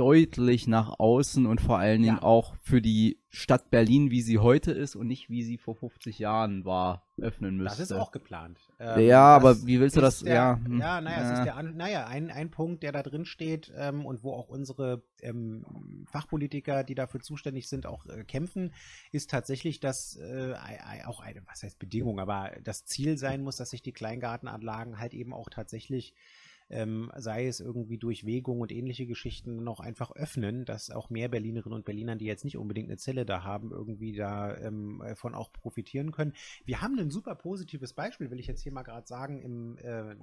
deutlich nach außen und vor allen Dingen ja. auch für die Stadt Berlin, wie sie heute ist und nicht wie sie vor 50 Jahren war, öffnen müsste. Das ist auch geplant. Ähm, ja, aber wie willst du das? Der, ja, hm, ja, naja, ja. es ist der, naja, ein, ein Punkt, der da drin steht ähm, und wo auch unsere ähm, Fachpolitiker, die dafür zuständig sind, auch äh, kämpfen, ist tatsächlich, dass äh, auch eine, was heißt Bedingung, aber das Ziel sein muss, dass sich die Kleingartenanlagen halt eben auch tatsächlich ähm, sei es irgendwie durch Wegung und ähnliche Geschichten noch einfach öffnen, dass auch mehr Berlinerinnen und Berliner, die jetzt nicht unbedingt eine Zelle da haben, irgendwie davon ähm, auch profitieren können. Wir haben ein super positives Beispiel, will ich jetzt hier mal gerade sagen, im äh,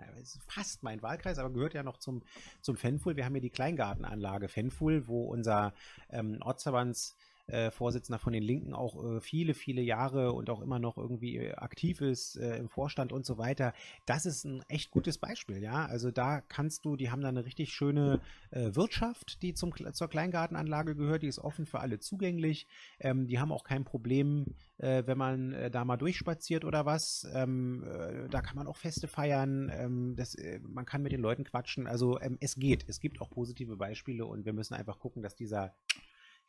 fast mein Wahlkreis, aber gehört ja noch zum, zum Fenful. Wir haben hier die Kleingartenanlage Fenful, wo unser ähm, Ortsverbands äh, Vorsitzender von den Linken auch äh, viele, viele Jahre und auch immer noch irgendwie äh, aktiv ist äh, im Vorstand und so weiter. Das ist ein echt gutes Beispiel, ja. Also da kannst du, die haben da eine richtig schöne äh, Wirtschaft, die zum, zur Kleingartenanlage gehört, die ist offen für alle zugänglich. Ähm, die haben auch kein Problem, äh, wenn man da mal durchspaziert oder was. Ähm, da kann man auch Feste feiern. Ähm, das, man kann mit den Leuten quatschen. Also ähm, es geht. Es gibt auch positive Beispiele und wir müssen einfach gucken, dass dieser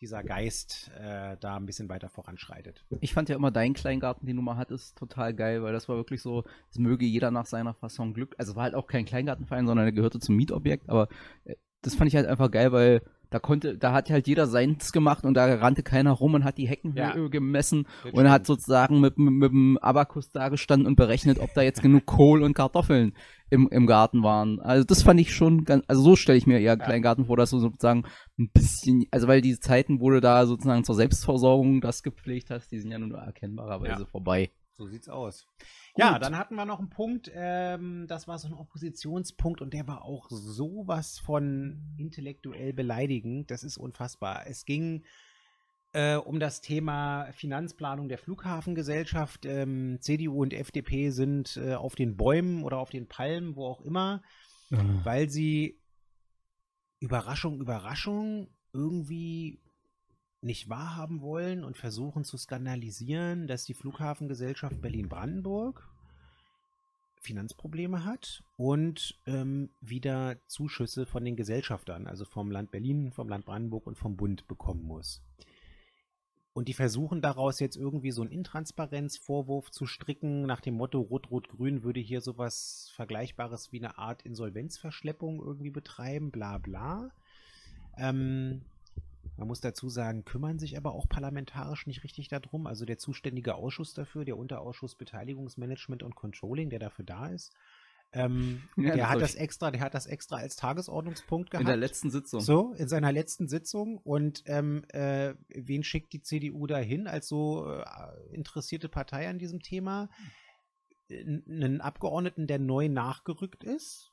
dieser Geist äh, da ein bisschen weiter voranschreitet. Ich fand ja immer deinen Kleingarten, den du mal hattest, total geil, weil das war wirklich so, es möge jeder nach seiner Fasson Glück. Also war halt auch kein Kleingartenverein, sondern er gehörte zum Mietobjekt, aber äh, das fand ich halt einfach geil, weil da konnte, da hat halt jeder seins gemacht und da rannte keiner rum und hat die Heckenhöhe ja, gemessen und stimmt. hat sozusagen mit, mit, mit dem Abakus da gestanden und berechnet, ob da jetzt genug Kohl und Kartoffeln im, im Garten waren. Also das fand ich schon ganz, also so stelle ich mir eher ja. Kleingarten vor, dass du sozusagen ein bisschen, also weil die Zeiten, wo du da sozusagen zur Selbstversorgung das gepflegt hast, die sind ja nur erkennbarerweise ja. vorbei. So sieht's aus. Ja, dann hatten wir noch einen Punkt, ähm, das war so ein Oppositionspunkt und der war auch sowas von intellektuell beleidigend. Das ist unfassbar. Es ging äh, um das Thema Finanzplanung der Flughafengesellschaft. Ähm, CDU und FDP sind äh, auf den Bäumen oder auf den Palmen, wo auch immer, mhm. weil sie Überraschung, Überraschung irgendwie nicht wahrhaben wollen und versuchen zu skandalisieren, dass die Flughafengesellschaft Berlin-Brandenburg Finanzprobleme hat und ähm, wieder Zuschüsse von den Gesellschaftern, also vom Land Berlin, vom Land Brandenburg und vom Bund bekommen muss. Und die versuchen daraus jetzt irgendwie so einen Intransparenzvorwurf zu stricken, nach dem Motto Rot-Rot-Grün würde hier sowas Vergleichbares wie eine Art Insolvenzverschleppung irgendwie betreiben, bla bla. Ähm, Man muss dazu sagen, kümmern sich aber auch parlamentarisch nicht richtig darum. Also der zuständige Ausschuss dafür, der Unterausschuss Beteiligungsmanagement und Controlling, der dafür da ist, ähm, ja, der hat das extra, der hat das extra als Tagesordnungspunkt gehabt. In der letzten Sitzung. So, in seiner letzten Sitzung. Und ähm, äh, wen schickt die CDU dahin als so äh, interessierte Partei an diesem Thema? Einen Abgeordneten, der neu nachgerückt ist,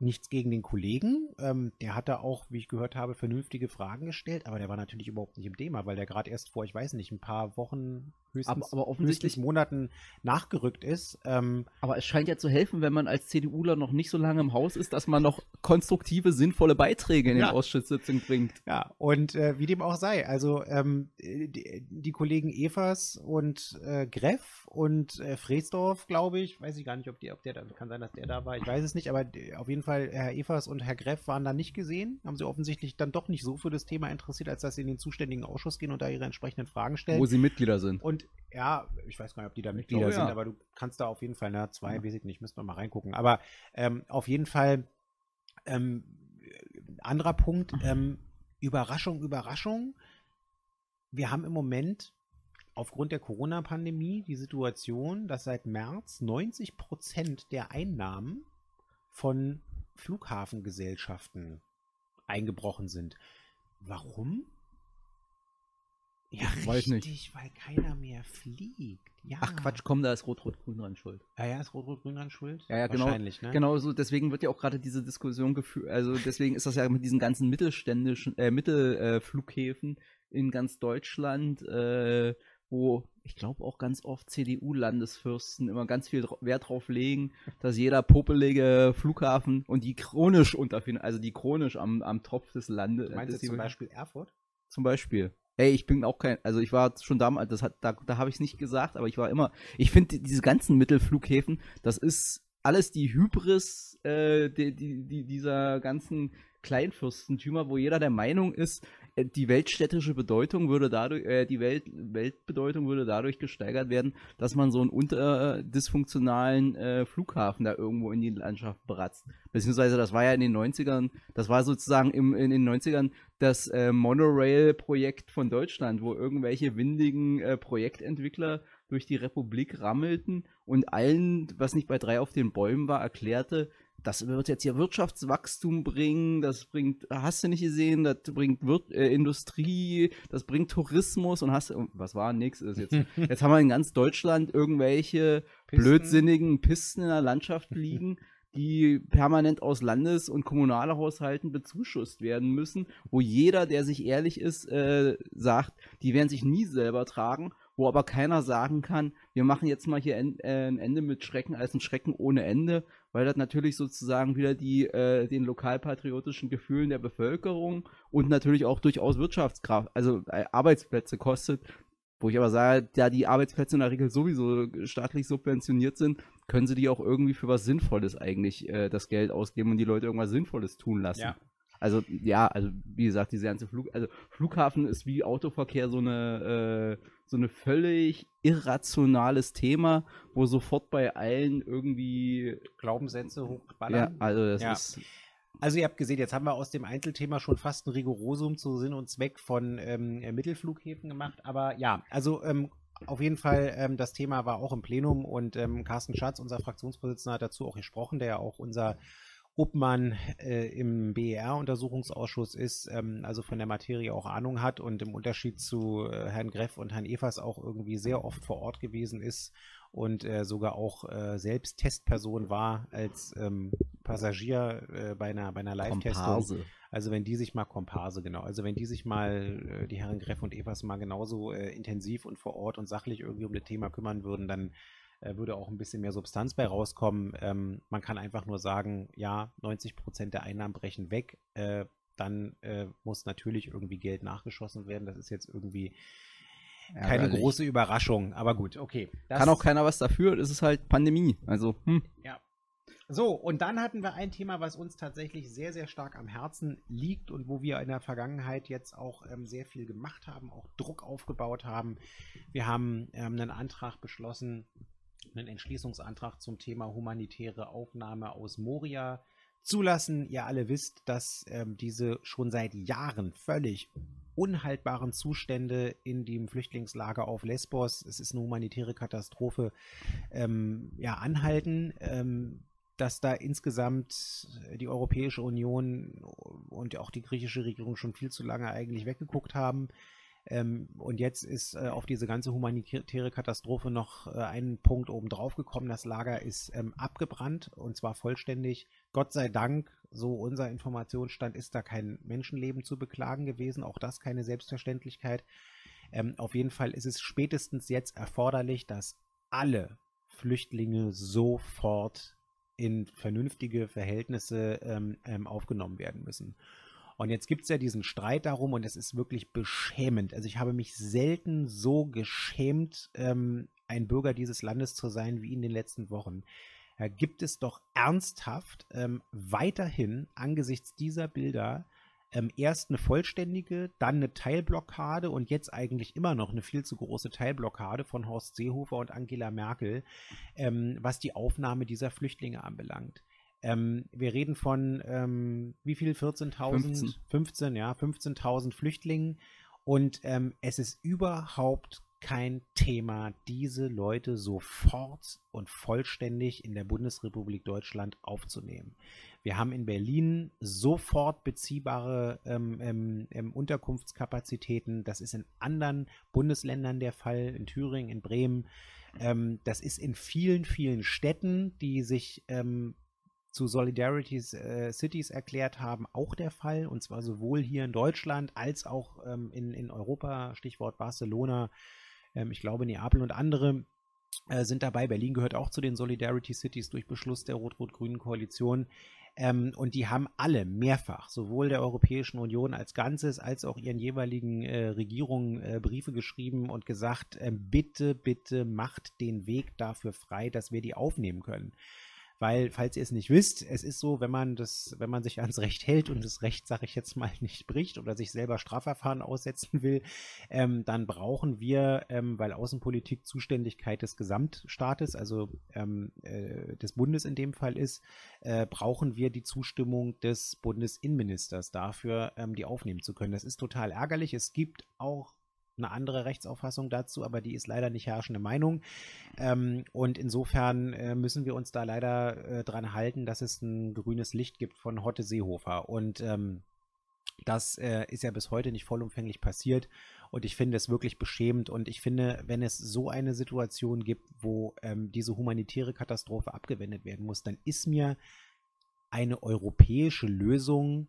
nichts gegen den Kollegen. Ähm, der hat da auch, wie ich gehört habe, vernünftige Fragen gestellt, aber der war natürlich überhaupt nicht im Thema, weil der gerade erst vor, ich weiß nicht, ein paar Wochen, höchstens, aber, aber offensichtlich höchstens Monaten nachgerückt ist. Ähm, aber es scheint ja zu helfen, wenn man als CDUler noch nicht so lange im Haus ist, dass man noch konstruktive, sinnvolle Beiträge in den ja. Ausschusssitzungen bringt. Ja, und äh, wie dem auch sei, also ähm, die, die, Kollegen Evers und äh, Greff und äh, Freesdorf, glaube ich, weiß ich gar nicht, ob, die, ob der, kann sein, dass der da war, ich weiß es nicht, aber auf jeden Fall Herr Evers und Herr Greff waren da nicht gesehen, haben sie offensichtlich dann doch nicht so für das Thema interessiert, als dass sie in den zuständigen Ausschuss gehen und da ihre entsprechenden Fragen stellen. Wo sie Mitglieder sind. Und ja, ich weiß gar nicht, ob die da Mitglieder glaube, sind, ja. aber du kannst da auf jeden Fall, na, zwei, ja. weiß ich nicht, müssen wir mal reingucken. Aber ähm, auf jeden Fall, ähm, anderer Punkt, ähm, Überraschung, Überraschung. Wir haben im Moment aufgrund der Corona-Pandemie die Situation, dass seit März 90 Prozent der Einnahmen von Flughafengesellschaften eingebrochen sind. Warum? Ja, weiß richtig, nicht. weil keiner mehr fliegt. Ja. Ach Quatsch, komm, da ist Rot-Rot-Grün dran schuld. Ja, ja, ist Rot-Rot-Grün dran schuld? Ja, ja, genau. Wahrscheinlich, ne? Genau so, deswegen wird ja auch gerade diese Diskussion geführt, also deswegen ist das ja mit diesen ganzen mittelständischen, äh, Mittelflughäfen äh, in ganz Deutschland, äh, wo ich glaube auch ganz oft CDU-Landesfürsten immer ganz viel Wert drauf legen, dass jeder popelige Flughafen und die chronisch unterfinanziert, also die chronisch am, am Tropf des Landes. Meinst du zum Beispiel Erfurt? Zum Beispiel. Ey, ich bin auch kein, also ich war schon damals, das hat, da, da habe ich es nicht gesagt, aber ich war immer, ich finde diese ganzen Mittelflughäfen, das ist alles die Hybris äh, die, die, die, dieser ganzen Kleinfürstentümer, wo jeder der Meinung ist, die weltstädtische Bedeutung würde dadurch, äh, die Welt, Weltbedeutung würde dadurch gesteigert werden, dass man so einen unterdysfunktionalen äh, Flughafen da irgendwo in die Landschaft bratzt. Beziehungsweise das war ja in den 90ern, das war sozusagen im, in den 90ern das äh, Monorail-Projekt von Deutschland, wo irgendwelche windigen äh, Projektentwickler durch die Republik rammelten und allen, was nicht bei drei auf den Bäumen war, erklärte, das wird jetzt hier Wirtschaftswachstum bringen, das bringt, hast du nicht gesehen, das bringt Wir äh, Industrie, das bringt Tourismus und hast, was war nix ist jetzt. jetzt haben wir in ganz Deutschland irgendwelche Pisten. blödsinnigen Pisten in der Landschaft liegen, die permanent aus Landes- und Kommunalhaushalten bezuschusst werden müssen, wo jeder, der sich ehrlich ist, äh, sagt, die werden sich nie selber tragen wo aber keiner sagen kann, wir machen jetzt mal hier äh, ein Ende mit Schrecken als ein Schrecken ohne Ende, weil das natürlich sozusagen wieder die, äh, den lokalpatriotischen Gefühlen der Bevölkerung und natürlich auch durchaus Wirtschaftskraft, also äh, Arbeitsplätze kostet. Wo ich aber sage, da die Arbeitsplätze in der Regel sowieso staatlich subventioniert sind, können sie die auch irgendwie für was Sinnvolles eigentlich äh, das Geld ausgeben und die Leute irgendwas Sinnvolles tun lassen. Ja. Also ja, also wie gesagt, diese ganze Flug, also Flughafen ist wie Autoverkehr so eine äh, so eine völlig irrationales Thema, wo sofort bei allen irgendwie Glaubenssätze hochballern. Ja, also das ja. ist also ihr habt gesehen, jetzt haben wir aus dem Einzelthema schon fast ein Rigorosum zu Sinn und Zweck von ähm, Mittelflughäfen gemacht. Aber ja, also ähm, auf jeden Fall, ähm, das Thema war auch im Plenum und ähm, Carsten Schatz, unser Fraktionsvorsitzender, hat dazu auch gesprochen, der ja auch unser Obmann äh, im BER-Untersuchungsausschuss ist, ähm, also von der Materie auch Ahnung hat und im Unterschied zu äh, Herrn Greff und Herrn Evers auch irgendwie sehr oft vor Ort gewesen ist und äh, sogar auch äh, selbst Testperson war als ähm, Passagier äh, bei einer, bei einer Live-Testung. Also wenn die sich mal Komparse, genau, also wenn die sich mal, äh, die Herren Greff und Evers mal genauso intensiv und vor Ort und sachlich irgendwie um das Thema kümmern würden, dann äh, würde auch ein bisschen mehr Substanz bei rauskommen. Ähm, man kann einfach nur sagen, ja, 90 Prozent der Einnahmen brechen weg. Äh, dann äh, muss natürlich irgendwie Geld nachgeschossen werden. Das ist jetzt irgendwie keine Ärgerlich. große Überraschung. Aber gut, okay. Kann auch keiner was dafür. Es ist halt Pandemie. Also, hm. Ja. So, und dann hatten wir ein Thema, was uns tatsächlich sehr, sehr stark am Herzen liegt und wo wir in der Vergangenheit jetzt auch ähm, sehr viel gemacht haben, auch Druck aufgebaut haben. Wir haben ähm, einen Antrag beschlossen, einen Entschließungsantrag zum Thema humanitäre Aufnahme aus Moria zulassen. Ihr alle wisst, dass ähm, diese schon seit Jahren völlig unhaltbaren Zustände in dem Flüchtlingslager auf Lesbos, es ist eine humanitäre Katastrophe, ähm, ja, anhalten. Ähm, dass da insgesamt die Europäische Union und auch die griechische Regierung schon viel zu lange eigentlich weggeguckt haben. Ähm, und jetzt ist äh, auf diese ganze humanitäre Katastrophe noch äh, ein Punkt obendrauf gekommen. Das Lager ist ähm, abgebrannt und zwar vollständig. Gott sei Dank, so unser Informationsstand, ist da kein Menschenleben zu beklagen gewesen. Auch das keine Selbstverständlichkeit. Ähm, auf jeden Fall ist es spätestens jetzt erforderlich, dass alle Flüchtlinge sofort in vernünftige Verhältnisse ähm, ähm, aufgenommen werden müssen. Und jetzt gibt es ja diesen Streit darum und es ist wirklich beschämend. Also ich habe mich selten so geschämt, ähm, ein Bürger dieses Landes zu sein wie in den letzten Wochen. Da gibt es doch ernsthaft ähm, weiterhin angesichts dieser Bilder ähm, erst eine vollständige, dann eine Teilblockade und jetzt eigentlich immer noch eine viel zu große Teilblockade von Horst Seehofer und Angela Merkel, ähm, was die Aufnahme dieser Flüchtlinge anbelangt. Ähm, wir reden von ähm, wie viel? 14.000? 15. 15, ja, 15.000 Flüchtlingen. Und ähm, es ist überhaupt kein Thema, diese Leute sofort und vollständig in der Bundesrepublik Deutschland aufzunehmen. Wir haben in Berlin sofort beziehbare ähm, ähm, ähm, Unterkunftskapazitäten. Das ist in anderen Bundesländern der Fall, in Thüringen, in Bremen. Ähm, das ist in vielen, vielen Städten, die sich ähm, zu Solidarity äh, Cities erklärt haben, auch der Fall. Und zwar sowohl hier in Deutschland als auch ähm, in, in Europa, Stichwort Barcelona, ähm, ich glaube Neapel und andere äh, sind dabei. Berlin gehört auch zu den Solidarity Cities durch Beschluss der rot-rot-grünen Koalition. Ähm, und die haben alle mehrfach, sowohl der Europäischen Union als Ganzes, als auch ihren jeweiligen äh, Regierungen äh, Briefe geschrieben und gesagt, äh, bitte, bitte macht den Weg dafür frei, dass wir die aufnehmen können. Weil, falls ihr es nicht wisst, es ist so, wenn man das, wenn man sich ans Recht hält und das Recht, sage ich jetzt mal, nicht bricht oder sich selber Strafverfahren aussetzen will, ähm, dann brauchen wir, ähm, weil Außenpolitik Zuständigkeit des Gesamtstaates, also ähm, äh, des Bundes in dem Fall ist, äh, brauchen wir die Zustimmung des Bundesinnenministers dafür, ähm, die aufnehmen zu können. Das ist total ärgerlich. Es gibt auch eine andere Rechtsauffassung dazu, aber die ist leider nicht herrschende Meinung. Ähm, und insofern äh, müssen wir uns da leider äh, dran halten, dass es ein grünes Licht gibt von Hotte Seehofer. Und ähm, das äh, ist ja bis heute nicht vollumfänglich passiert. Und ich finde es wirklich beschämend. Und ich finde, wenn es so eine Situation gibt, wo ähm, diese humanitäre Katastrophe abgewendet werden muss, dann ist mir eine europäische Lösung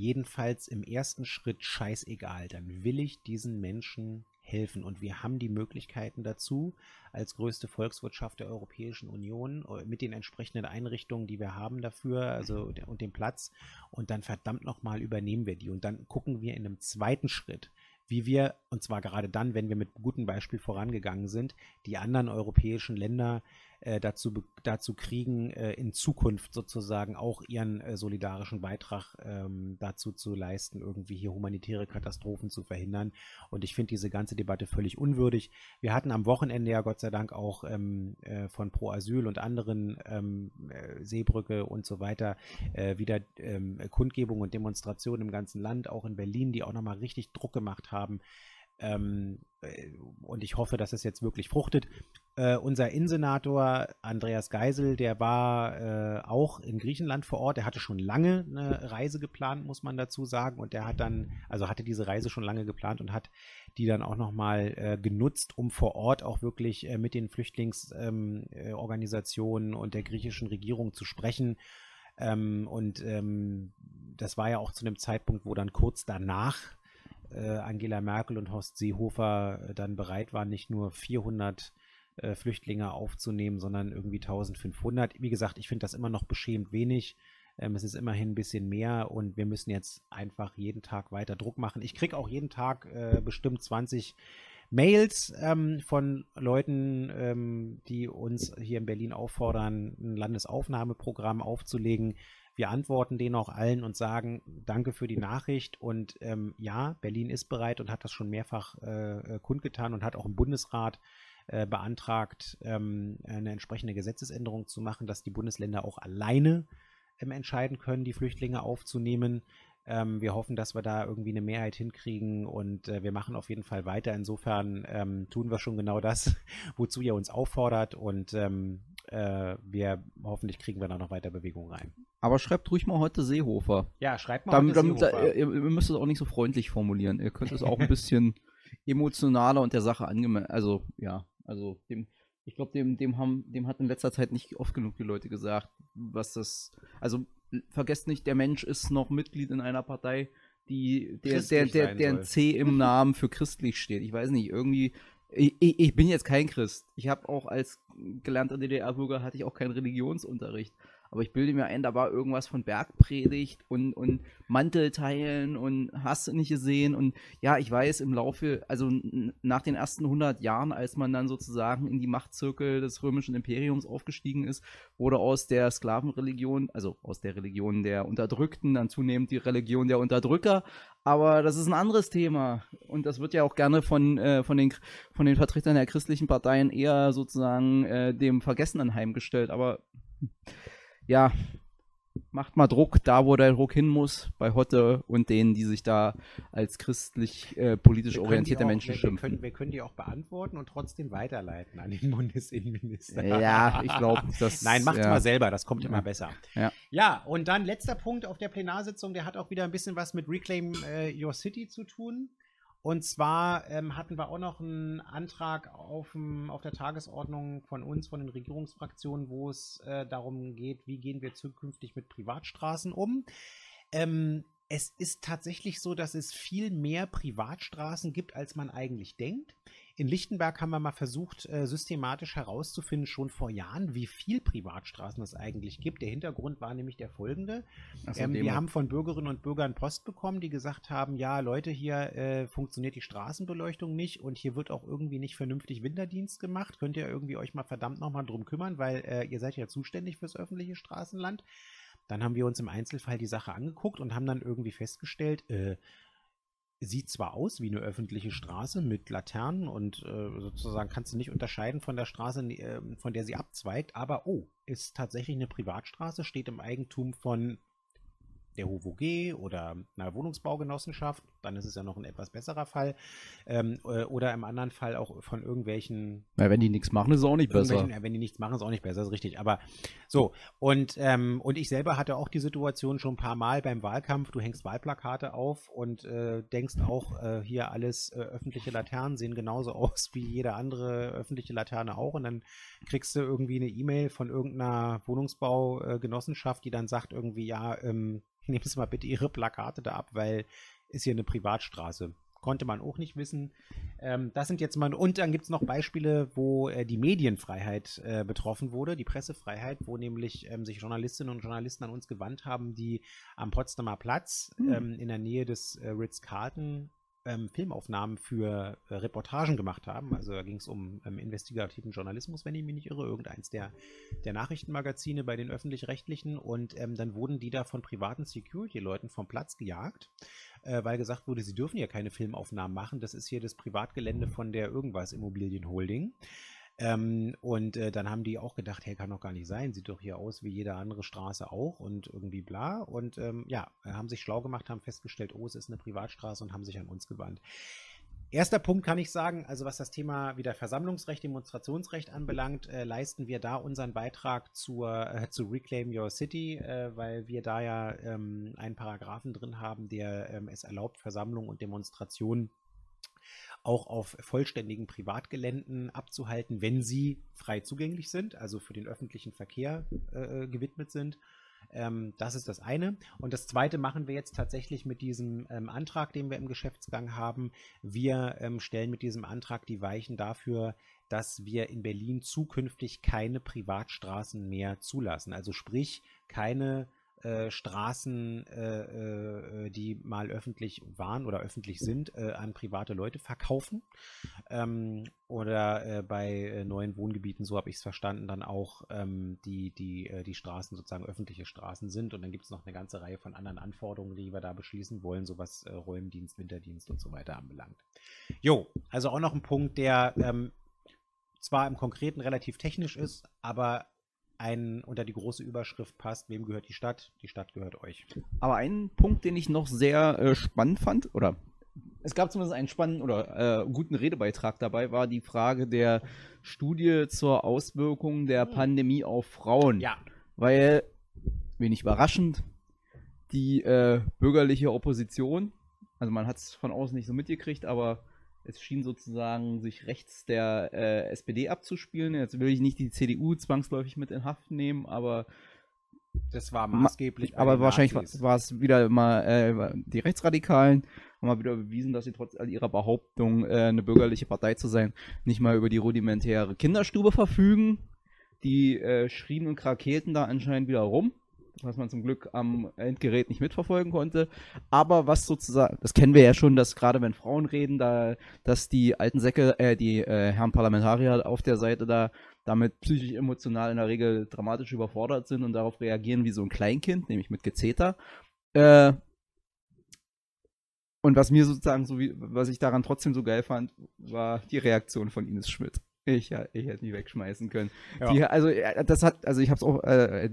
jedenfalls im ersten Schritt scheißegal. Dann will ich diesen Menschen helfen. Und wir haben die Möglichkeiten dazu, als größte Volkswirtschaft der Europäischen Union, äh, mit den entsprechenden Einrichtungen, die wir haben dafür, also und dem Platz. Und dann verdammt nochmal übernehmen wir die. Und dann gucken wir in einem zweiten Schritt, wie wir, und zwar gerade dann, wenn wir mit gutem Beispiel vorangegangen sind, die anderen europäischen Länder äh, dazu, dazu kriegen, äh, in Zukunft sozusagen auch ihren äh, solidarischen Beitrag ähm, dazu zu leisten, irgendwie hier humanitäre Katastrophen zu verhindern. Und ich finde diese ganze Debatte völlig unwürdig. Wir hatten am Wochenende ja Gott sei Dank auch ähm, äh, von Pro Asyl und anderen ähm, äh, Seebrücke und so weiter äh, wieder ähm, Kundgebungen und Demonstrationen im ganzen Land, auch in Berlin, die auch nochmal richtig Druck gemacht haben. Ähm, äh, und ich hoffe, dass es jetzt wirklich fruchtet. Äh, unser Innensenator Andreas Geisel, der war äh, auch in Griechenland vor Ort. Der hatte schon lange eine Reise geplant, muss man dazu sagen. Und der hat dann, also hatte diese Reise schon lange geplant und hat die dann auch nochmal äh, genutzt, um vor Ort auch wirklich äh, mit den Flüchtlingsorganisationen ähm, und der griechischen Regierung zu sprechen. Ähm, und ähm, das war ja auch zu einem Zeitpunkt, wo dann kurz danach äh, Angela Merkel und Horst Seehofer äh, dann bereit waren, nicht nur 400 äh, Flüchtlinge aufzunehmen, sondern irgendwie 1500. Wie gesagt, ich finde das immer noch beschämend wenig. Ähm, es ist immerhin ein bisschen mehr und wir müssen jetzt einfach jeden Tag weiter Druck machen. Ich kriege auch jeden Tag äh, bestimmt 20 Mails ähm, von Leuten, ähm, die uns hier in Berlin auffordern, ein Landesaufnahmeprogramm aufzulegen. Wir antworten denen auch allen und sagen, danke für die Nachricht. Und ähm, ja, Berlin ist bereit und hat das schon mehrfach äh, kundgetan und hat auch im Bundesrat äh, beantragt, ähm, eine entsprechende Gesetzesänderung zu machen, dass die Bundesländer auch alleine ähm, entscheiden können, die Flüchtlinge aufzunehmen. Ähm, wir hoffen, dass wir da irgendwie eine Mehrheit hinkriegen und äh, wir machen auf jeden Fall weiter. Insofern ähm, tun wir schon genau das, wozu ihr uns auffordert und ähm, äh, wir hoffentlich kriegen wir da noch weiter Bewegung rein. Aber schreibt ruhig mal heute Seehofer. Ja, schreibt mal Dann, heute dann, da, Seehofer. ihr, ihr müsst es auch nicht so freundlich formulieren. Ihr könnt es auch ein bisschen emotionaler und der Sache angemessen. Also, ja, also dem, ich glaube, dem, dem haben, dem hat in letzter Zeit nicht oft genug die Leute gesagt, was das. Also vergesst nicht, der Mensch ist noch Mitglied in einer Partei, die der, der, der, sein der ein soll. C im Namen für christlich steht. Ich weiß nicht, irgendwie. Ich, ich bin jetzt kein Christ. Ich habe auch als gelernter DDR-Bürger hatte ich auch keinen Religionsunterricht. Aber ich bilde mir ein, da war irgendwas von Bergpredigt und, und Mantelteilen und hast du nicht gesehen. Und ja, ich weiß, im Laufe, also nach den ersten 100 Jahren, als man dann sozusagen in die Machtzirkel des römischen Imperiums aufgestiegen ist, wurde aus der Sklavenreligion, also aus der Religion der Unterdrückten, dann zunehmend die Religion der Unterdrücker. Aber das ist ein anderes Thema. Und das wird ja auch gerne von, äh, von, den, von den Vertretern der christlichen Parteien eher sozusagen äh, dem Vergessen anheimgestellt. Aber ja, macht mal Druck da, wo der Druck hin muss, bei Hotte und denen, die sich da als christlich äh, politisch orientierte auch- Menschen wir, wir, schimpfen. können, wir können die auch beantworten und trotzdem weiterleiten an den Bundesinnenminister. Ja, ich glaube, das. Nein, macht's ja. mal selber, das kommt Ja. immer besser. Ja. ja, und dann letzter Punkt auf der Plenarsitzung, der hat auch wieder ein bisschen was mit Reclaim äh, Your City zu tun. Und zwar ähm, hatten wir auch noch einen Antrag aufm- auf der Tagesordnung von uns, von den Regierungsfraktionen, wo es äh, darum geht, wie gehen wir zukünftig mit Privatstraßen um. Ähm, es ist tatsächlich so, dass es viel mehr Privatstraßen gibt, als man eigentlich denkt. In Lichtenberg haben wir mal versucht, äh, systematisch herauszufinden, schon vor Jahren, wie viel Privatstraßen es eigentlich gibt. Der Hintergrund war nämlich der folgende. So, Ähm, wir haben von Bürgerinnen und Bürgern Post bekommen, die gesagt haben, ja, Leute, hier äh, funktioniert die Straßenbeleuchtung nicht und hier wird auch irgendwie nicht vernünftig Winterdienst gemacht. Könnt ihr irgendwie euch mal verdammt nochmal drum kümmern, weil äh, ihr seid ja zuständig fürs öffentliche Straßenland. Dann haben wir uns im Einzelfall die Sache angeguckt und haben dann irgendwie festgestellt, äh, sieht zwar aus wie eine öffentliche Straße mit Laternen und äh, sozusagen kannst du nicht unterscheiden von der Straße, äh, von der sie abzweigt, aber oh, ist tatsächlich eine Privatstraße, steht im Eigentum von der HOVOG oder einer Wohnungsbaugenossenschaft, dann ist es ja noch ein etwas besserer Fall, ähm, äh, oder im anderen Fall auch von irgendwelchen Na, wenn die nichts machen, ist es auch nicht besser. Ja, wenn die nichts machen, ist auch nicht besser, ist richtig. Aber so, und, ähm, und ich selber hatte auch die Situation schon ein paar Mal beim Wahlkampf, du hängst Wahlplakate auf und äh, denkst auch, äh, hier alles äh, öffentliche Laternen sehen genauso aus wie jede andere öffentliche Laterne auch. Und dann kriegst du irgendwie eine E-Mail von irgendeiner Wohnungsbaugenossenschaft, die dann sagt irgendwie, ja, ähm, nehmen Sie mal bitte Ihre Plakate da ab, weil ist hier eine Privatstraße. Konnte man auch nicht wissen. Ähm, das sind jetzt mal, und dann gibt es noch Beispiele, wo äh, die Medienfreiheit äh, betroffen wurde, die Pressefreiheit, wo nämlich ähm, sich Journalistinnen und Journalisten an uns gewandt haben, die am Potsdamer Platz Hm. ähm, in der Nähe des äh, Ritz-Carlton ähm, Filmaufnahmen für äh, Reportagen gemacht haben. Also da ging es um ähm, investigativen Journalismus, wenn ich mich nicht irre, irgendeins der, der Nachrichtenmagazine bei den öffentlich-rechtlichen. Und ähm, dann wurden die da von privaten Security-Leuten vom Platz gejagt, äh, weil gesagt wurde, sie dürfen ja keine Filmaufnahmen machen. Das ist hier das Privatgelände von der irgendwas Immobilienholding. Ähm, und äh, dann haben die auch gedacht, hey, kann doch gar nicht sein, sieht doch hier aus wie jede andere Straße auch und irgendwie bla. Und ähm, ja, haben sich schlau gemacht, haben festgestellt, oh, es ist eine Privatstraße und haben sich an uns gewandt. Erster Punkt kann ich sagen, also was das Thema wieder Versammlungsrecht, Demonstrationsrecht anbelangt, äh, leisten wir da unseren Beitrag zur, äh, zu Reclaim Your City, äh, weil wir da ja ähm, einen Paragraphen drin haben, der ähm, es erlaubt, Versammlungen und Demonstrationen auch auf vollständigen Privatgeländen abzuhalten, wenn sie frei zugänglich sind, also für den öffentlichen Verkehr äh, gewidmet sind. Ähm, das ist das eine. Und das zweite machen wir jetzt tatsächlich mit diesem ähm, Antrag, den wir im Geschäftsgang haben. Wir ähm, stellen mit diesem Antrag die Weichen dafür, dass wir in Berlin zukünftig keine Privatstraßen mehr zulassen. Also sprich, keine äh, Straßen, äh, äh, die mal öffentlich waren oder öffentlich sind, äh, an private Leute verkaufen. Ähm, oder äh, bei äh, neuen Wohngebieten, so habe ich es verstanden, dann auch ähm, die, die, die Straßen sozusagen öffentliche Straßen sind. Und dann gibt es noch eine ganze Reihe von anderen Anforderungen, die wir da beschließen wollen, so was Räumdienst, Winterdienst und so weiter anbelangt. Jo, also auch noch ein Punkt, der ähm, zwar im Konkreten relativ technisch ist, aber ein, unter die große Überschrift passt, wem gehört die Stadt? Die Stadt gehört euch. Aber ein Punkt, den ich noch sehr äh, spannend fand, oder es gab zumindest einen spannenden oder äh, guten Redebeitrag dabei, war die Frage der Studie zur Auswirkung der Hm. Pandemie auf Frauen. Ja. Weil, wenig überraschend, die äh, bürgerliche Opposition, also man hat es von außen nicht so mitgekriegt, aber es schien sozusagen sich rechts der äh, SPD abzuspielen. Jetzt will ich nicht die CDU zwangsläufig mit in Haft nehmen, aber Das war maßgeblich. bei aber wahrscheinlich war, Nazis. war es wieder mal äh, die Rechtsradikalen haben mal wieder bewiesen, dass sie trotz all ihrer Behauptung, äh, eine bürgerliche Partei zu sein, nicht mal über die rudimentäre Kinderstube verfügen. Die äh, schrien und krakelten da anscheinend wieder rum, was man zum Glück am Endgerät nicht mitverfolgen konnte. Aber was sozusagen, das kennen wir ja schon, dass gerade wenn Frauen reden, da, dass die alten Säcke, äh, die äh, Herren Parlamentarier auf der Seite da damit psychisch emotional in der Regel dramatisch überfordert sind und darauf reagieren wie so ein Kleinkind, nämlich mit Gezeter. Äh, und was mir sozusagen so wie, was ich daran trotzdem so geil fand, war die Reaktion von Ines Schmidt. Ich, ich hätte die wegschmeißen können. Ja. Die, also äh, das hat, also ich habe es auch, äh,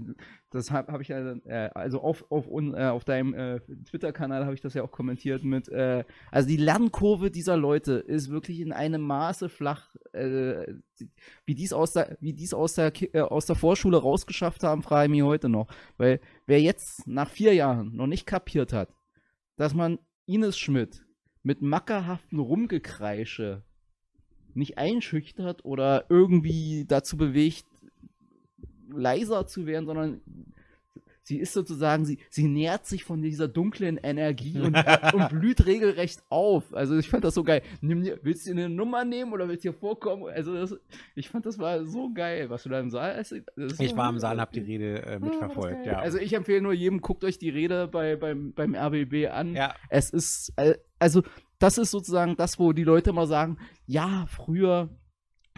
das habe hab ich ja, äh, also auf auf, un, äh, auf deinem äh, Twitter-Kanal habe ich das ja auch kommentiert mit, äh, also die Lernkurve dieser Leute ist wirklich in einem Maße flach, wie dies aus der, wie dies aus der, aus der Vorschule rausgeschafft haben, frage ich mich heute noch, weil wer jetzt nach vier Jahren noch nicht kapiert hat, dass man Ines Schmidt mit mackerhaften Rumgekreische nicht einschüchtert oder irgendwie dazu bewegt, leiser zu werden, sondern sie ist sozusagen, sie, sie nährt sich von dieser dunklen Energie und, und blüht regelrecht auf. Also ich fand das so geil. Nimm dir, willst du eine Nummer nehmen oder willst du hier vorkommen? Also das, ich fand das war so geil. Was du da im Saal hast. das Ich war im Saal, hab die Rede äh, mitverfolgt, ja. Also ich empfehle nur jedem, guckt euch die Rede bei, beim, beim RBB an. ja, Es ist, äh, also, das ist sozusagen das, wo die Leute immer sagen, ja, früher,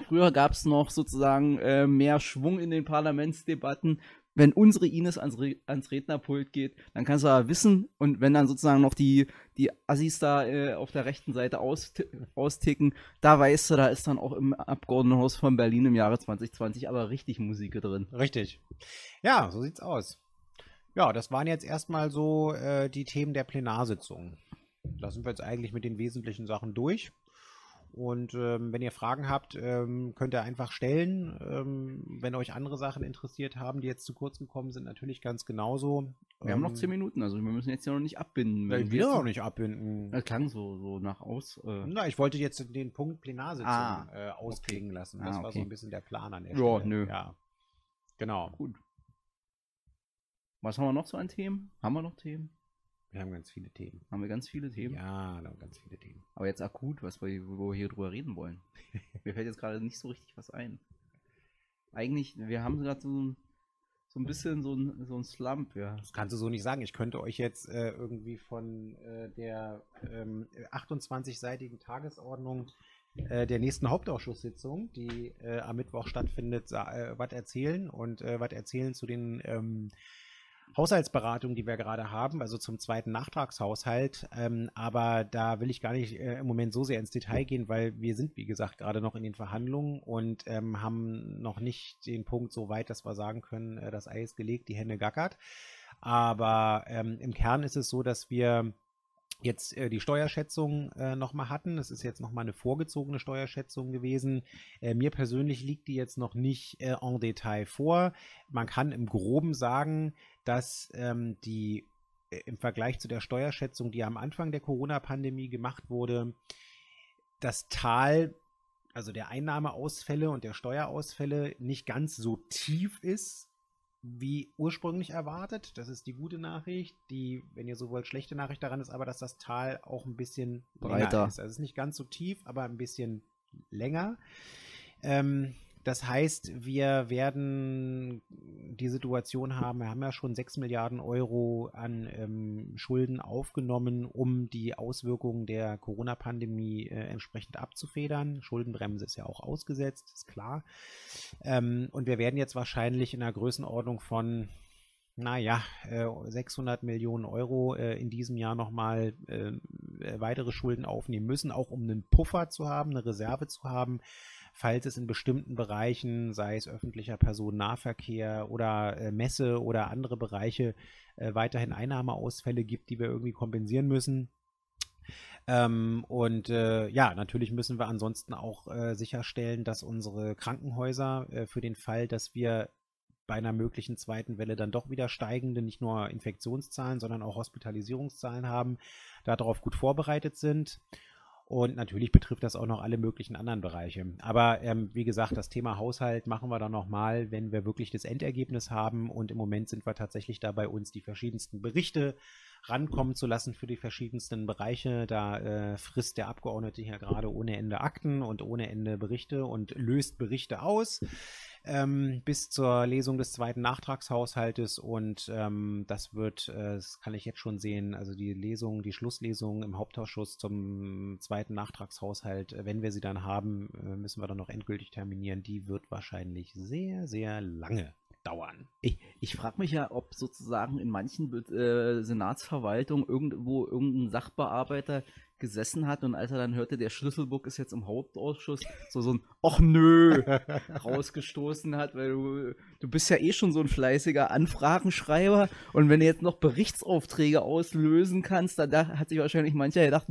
früher gab es noch sozusagen äh, mehr Schwung in den Parlamentsdebatten. Wenn unsere Ines ans, Re ans Rednerpult geht, dann kannst du aber wissen, und wenn dann sozusagen noch die, die Assis da äh, auf der rechten Seite austi- austicken, da weißt du, da ist dann auch im Abgeordnetenhaus von Berlin im Jahre 2020 aber richtig Musik drin. richtig. Ja, so sieht's aus. Ja, das waren jetzt erstmal so äh, die Themen der Plenarsitzung. Da sind wir jetzt eigentlich mit den wesentlichen Sachen durch. Und ähm, wenn ihr Fragen habt, ähm, könnt ihr einfach stellen. Ähm, wenn euch andere Sachen interessiert haben, die jetzt zu kurz gekommen sind, natürlich ganz genauso. Wir haben noch Ähm, zehn Minuten, also wir müssen jetzt ja noch nicht abbinden. Ja, Wenn wir auch nicht abbinden. Das klang so, so nach aus. Äh, Na, ich wollte jetzt den Punkt Plenarsitzung Ah, äh, ausklingen lassen. Das Ah, war so okay. ein bisschen der Plan an der Ja, Stelle. nö. Ja, genau. Gut. Was haben wir noch so an Themen? Haben wir noch Themen? Wir haben ganz viele Themen. Haben wir ganz viele Themen? Ja, da haben ganz viele Themen. Aber jetzt akut, was wir, wo wir hier drüber reden wollen. Mir fällt jetzt gerade nicht so richtig was ein. Eigentlich, wir haben gerade so, ein- so ein bisschen so ein, so ein Slump, ja. Das kannst du so nicht sagen. Ich könnte euch jetzt äh, irgendwie von äh, der ähm, 28-seitigen Tagesordnung äh, der nächsten Hauptausschusssitzung, die äh, am Mittwoch stattfindet, äh, was erzählen und äh, was erzählen zu den ähm, Haushaltsberatungen, die wir gerade haben, also zum zweiten Nachtragshaushalt. Ähm, aber da will ich gar nicht äh, im Moment so sehr ins Detail gehen, weil wir sind, wie gesagt, gerade noch in den Verhandlungen und ähm, haben noch nicht den Punkt so weit, dass wir sagen können, äh, das Ei ist gelegt, die Hände gackert. Aber ähm, im Kern ist es so, dass wir jetzt äh, die Steuerschätzung äh, nochmal hatten. Es ist jetzt nochmal eine vorgezogene Steuerschätzung gewesen. Äh, mir persönlich liegt die jetzt noch nicht äh, en Detail vor. Man kann im Groben sagen, dass ähm, die äh, im Vergleich zu der Steuerschätzung, die am Anfang der Corona-Pandemie gemacht wurde, das Tal, also der Einnahmeausfälle und der Steuerausfälle nicht ganz so tief ist, wie ursprünglich erwartet. Das ist die gute Nachricht. Die, wenn ihr so wollt, schlechte Nachricht daran ist aber, dass das Tal auch ein bisschen Breiter. ist. Also es ist nicht ganz so tief, aber ein bisschen länger. Ähm, das heißt, wir werden die Situation haben, wir haben ja schon 6 Milliarden Euro an ähm, Schulden aufgenommen, um die Auswirkungen der Corona-Pandemie äh, entsprechend abzufedern. Schuldenbremse ist ja auch ausgesetzt, ist klar. Ähm, und wir werden jetzt wahrscheinlich in einer Größenordnung von naja, äh, 600 Millionen Euro äh, in diesem Jahr nochmal äh, äh, weitere Schulden aufnehmen müssen, auch um einen Puffer zu haben, eine Reserve zu haben, falls es in bestimmten Bereichen, sei es öffentlicher Personennahverkehr oder äh, Messe oder andere Bereiche, äh, weiterhin Einnahmeausfälle gibt, die wir irgendwie kompensieren müssen. Ähm, und äh, ja, natürlich müssen wir ansonsten auch äh, sicherstellen, dass unsere Krankenhäuser äh, für den Fall, dass wir bei einer möglichen zweiten Welle dann doch wieder steigende, nicht nur Infektionszahlen, sondern auch Hospitalisierungszahlen haben, darauf gut vorbereitet sind. Und natürlich betrifft das auch noch alle möglichen anderen Bereiche. Aber ähm, wie gesagt, das Thema Haushalt machen wir dann nochmal, wenn wir wirklich das Endergebnis haben. Und im Moment sind wir tatsächlich dabei, uns die verschiedensten Berichte rankommen zu lassen für die verschiedensten Bereiche. Da äh, frisst der Abgeordnete hier gerade ohne Ende Akten und ohne Ende Berichte und löst Berichte aus ähm, bis zur Lesung des zweiten Nachtragshaushaltes und ähm, das wird, äh, das kann ich jetzt schon sehen, also die Lesung, die Schlusslesung im Hauptausschuss zum zweiten Nachtragshaushalt, äh, wenn wir sie dann haben, äh, müssen wir dann noch endgültig terminieren. Die wird wahrscheinlich sehr, sehr lange dauern. Ich, ich frage mich ja, ob sozusagen in manchen äh, Senatsverwaltungen irgendwo irgendein Sachbearbeiter gesessen hat und als er dann hörte, der Schlüsselburg ist jetzt im Hauptausschuss, so so ein Och nö rausgestoßen hat, weil du, du bist ja eh schon so ein fleißiger Anfragenschreiber. Und wenn du jetzt noch Berichtsaufträge auslösen kannst, dann da hat sich wahrscheinlich mancher gedacht,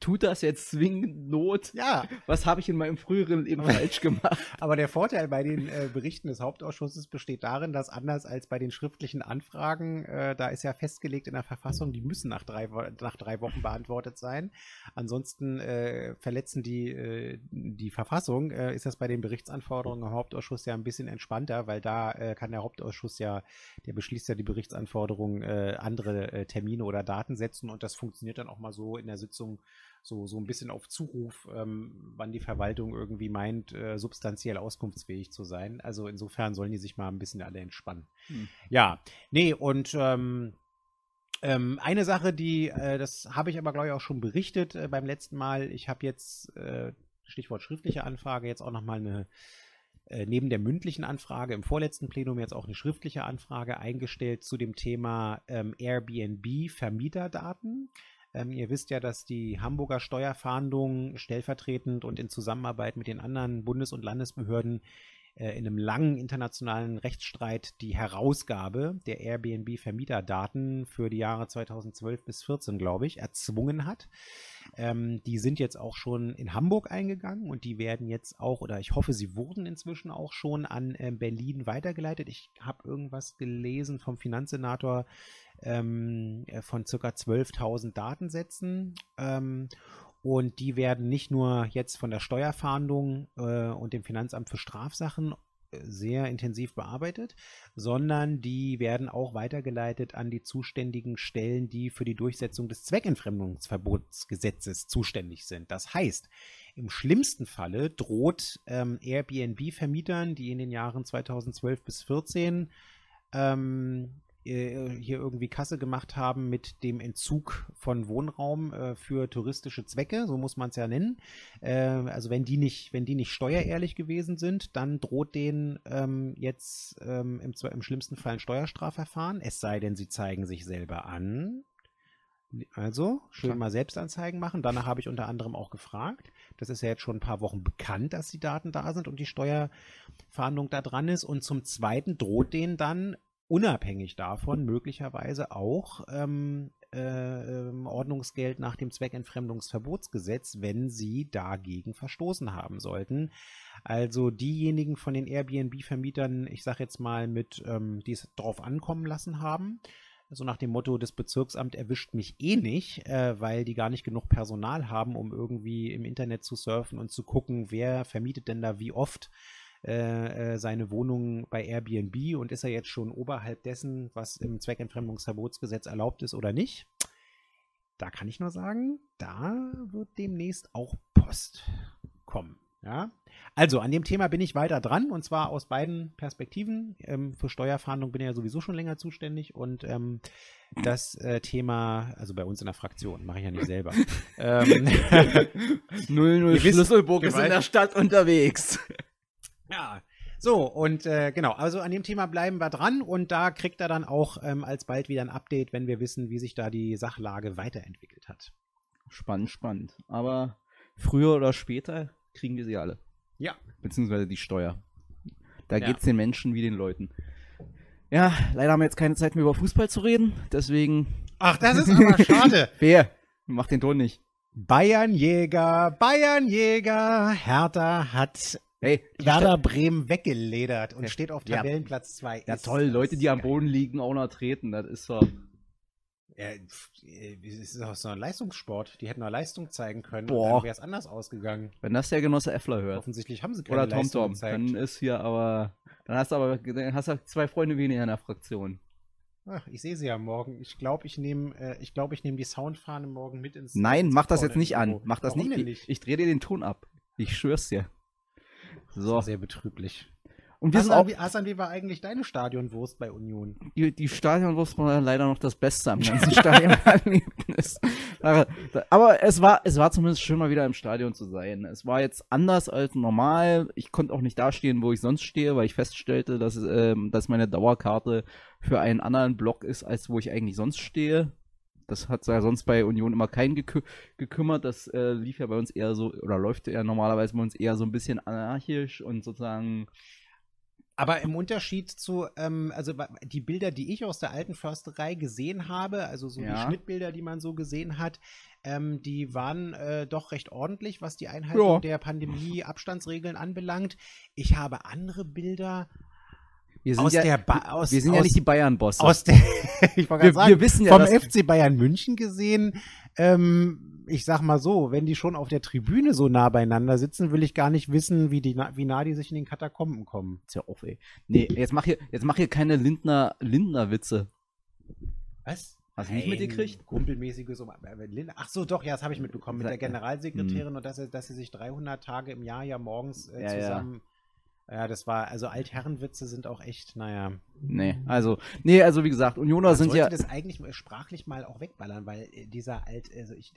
tut das jetzt zwingend Not? Ja. Was habe ich in meinem früheren Leben falsch gemacht? Aber der Vorteil bei den äh, Berichten des Hauptausschusses besteht darin, dass anders als bei den schriftlichen Anfragen, äh, da ist ja festgelegt in der Verfassung, die müssen nach drei, nach drei Wochen beantwortet sein. Ansonsten äh, verletzen die äh, die Verfassung. Äh, ist das bei den Berichtsanforderungen im Hauptausschuss ja ein bisschen entspannter, weil da äh, kann der Hauptausschuss ja, der beschließt ja die Berichtsanforderungen, andere Termine oder Daten setzen und das funktioniert dann auch mal so in der Sitzung so, so ein bisschen auf Zuruf, ähm, wann die Verwaltung irgendwie meint, äh, substanziell auskunftsfähig zu sein. Also insofern sollen die sich mal ein bisschen alle entspannen. Hm. Ja, nee, und ähm, ähm, eine Sache, die, äh, das habe ich aber, glaube ich, auch schon berichtet äh, beim letzten Mal. Ich habe jetzt, äh, Stichwort schriftliche Anfrage, jetzt auch nochmal eine äh, neben der mündlichen Anfrage im vorletzten Plenum jetzt auch eine schriftliche Anfrage eingestellt zu dem Thema ähm, Airbnb Vermieterdaten. Ähm, ihr wisst ja, dass die Hamburger Steuerfahndung stellvertretend und in Zusammenarbeit mit den anderen Bundes- und Landesbehörden äh, in einem langen internationalen Rechtsstreit die Herausgabe der Airbnb-Vermieterdaten für die Jahre 2012 bis 2014, glaube ich, erzwungen hat. Ähm, die sind jetzt auch schon in Hamburg eingegangen und die werden jetzt auch, oder ich hoffe, sie wurden inzwischen auch schon an äh, Berlin weitergeleitet. Ich habe irgendwas gelesen vom Finanzsenator ähm, äh, von circa 12.000 Datensätzen. Ähm, und die werden nicht nur jetzt von der Steuerfahndung äh, und dem Finanzamt für Strafsachen äh, sehr intensiv bearbeitet, sondern die werden auch weitergeleitet an die zuständigen Stellen, die für die Durchsetzung des Zweckentfremdungsverbotsgesetzes zuständig sind. Das heißt, im schlimmsten Falle droht ähm, Airbnb-Vermietern, die in den Jahren 2012 bis 2014 ähm, äh, hier irgendwie Kasse gemacht haben mit dem Entzug von Wohnraum äh, für touristische Zwecke, so muss man es ja nennen. Äh, also wenn die nicht, wenn die nicht steuerehrlich gewesen sind, dann droht denen ähm, jetzt ähm, im, im schlimmsten Fall ein Steuerstrafverfahren, es sei denn, sie zeigen sich selber an. Also, schön mal Selbstanzeigen machen. Danach habe ich unter anderem auch gefragt. Das ist ja jetzt schon ein paar Wochen bekannt, dass die Daten da sind und die Steuerfahndung da dran ist. Und zum Zweiten droht denen dann unabhängig davon möglicherweise auch ähm, äh, ähm, Ordnungsgeld nach dem Zweckentfremdungsverbotsgesetz, wenn sie dagegen verstoßen haben sollten. Also diejenigen von den Airbnb-Vermietern, ich sage jetzt mal mit, ähm, die es drauf ankommen lassen haben, so nach dem Motto, das Bezirksamt erwischt mich eh nicht, äh, weil die gar nicht genug Personal haben, um irgendwie im Internet zu surfen und zu gucken, wer vermietet denn da wie oft äh, äh, seine Wohnung bei Airbnb und ist er jetzt schon oberhalb dessen, was im Zweckentfremdungsverbotsgesetz erlaubt ist oder nicht? Da kann ich nur sagen, da wird demnächst auch Post kommen. Ja, also an dem Thema bin ich weiter dran und zwar aus beiden Perspektiven. Ähm, für Steuerfahndung bin ich ja sowieso schon länger zuständig und ähm, das äh, Thema, also bei uns in der Fraktion, mache ich ja nicht selber. ähm, 00 Schlüsselburg ist in der Stadt unterwegs. Ja, so, und äh, genau, also an dem Thema bleiben wir dran und da kriegt er dann auch ähm, alsbald wieder ein Update, wenn wir wissen, wie sich da die Sachlage weiterentwickelt hat. Spannend, spannend. Aber früher oder später kriegen wir sie alle. Ja. Beziehungsweise die Steuer. Da Ja. geht's den Menschen wie den Leuten. Ja, leider haben wir jetzt keine Zeit mehr über Fußball zu reden, deswegen. Ach, das ist aber schade. Wer? Mach den Ton nicht. Bayernjäger, Bayernjäger, Hertha hat Hey, Werder Bremen weggeledert und Ja. steht auf Ja. Tabellenplatz 2. Ja, toll, Leute, die am Boden liegen, auch noch treten. Das ist doch. Ja, äh, es ist doch so ein Leistungssport. Die hätten noch Leistung zeigen können. Boah. Dann wäre es anders ausgegangen. Wenn das der Genosse Effler hört. Offensichtlich haben sie keine Oder Tom Leistung Tom. gezeigt. Dann ist hier aber. Dann hast du aber dann hast du zwei Freunde weniger in der Fraktion. Ach, ich sehe sie ja morgen. Ich glaube, ich nehme äh, ich glaub, ich nehm die Soundfahne morgen mit ins Nein, mach das jetzt nicht an. Mach das Warum nicht. Ich, nicht? ich drehe dir den Ton ab. Ich schwör's dir. Das So. ist sehr betrüblich. Und wir sind auch. Hasan, wie, Hasan, wie war eigentlich deine Stadionwurst bei Union? Die, die Stadionwurst war leider noch das Beste am ganzen Stadionerlebnis. Aber es war, es war zumindest schön, mal wieder im Stadion zu sein. Es war jetzt anders als normal. Ich konnte auch nicht dastehen, wo ich sonst stehe, weil ich feststellte, dass, ähm, dass meine Dauerkarte für einen anderen Block ist, als wo ich eigentlich sonst stehe. Das hat ja sonst bei Union immer keinen gekü gekümmert. Das äh, lief ja bei uns eher so, oder läuft ja normalerweise bei uns eher so ein bisschen anarchisch und sozusagen Aber im Unterschied zu, ähm, also die Bilder, die ich aus der alten Försterei gesehen habe, also so die Ja. Schnittbilder, die man so gesehen hat, ähm, die waren äh, doch recht ordentlich, was die Einhaltung Ja. der Pandemie-Abstandsregeln anbelangt. Ich habe andere Bilder wir sind aus ja, der ba aus, wir sind aus, ja nicht die Bayern-Bosse. aus der ich wollte wir, gerade sagen, wir wissen ja, vom FC Bayern München gesehen. Ähm, ich sag mal so, wenn die schon auf der Tribüne so nah beieinander sitzen, will ich gar nicht wissen, wie, die, wie nah die sich in den Katakomben kommen. Ist ja auf, ey. Nee, jetzt mach hier, jetzt mach hier keine Lindner, Lindner-Witze. Was? Hast du nicht mitgekriegt? Kumpelmäßiges. Um, äh, Linda- Ach so, doch, ja, das habe ich mitbekommen mit der. Generalsekretärin und dass, dass sie sich 300 Tage im Jahr ja morgens äh, ja. zusammen. Ja. das war, also Altherrenwitze sind auch echt, naja. Nee, also, nee, also wie gesagt, Unioner sind ja. das eigentlich sprachlich mal auch wegballern, weil äh, dieser Alt, also ich,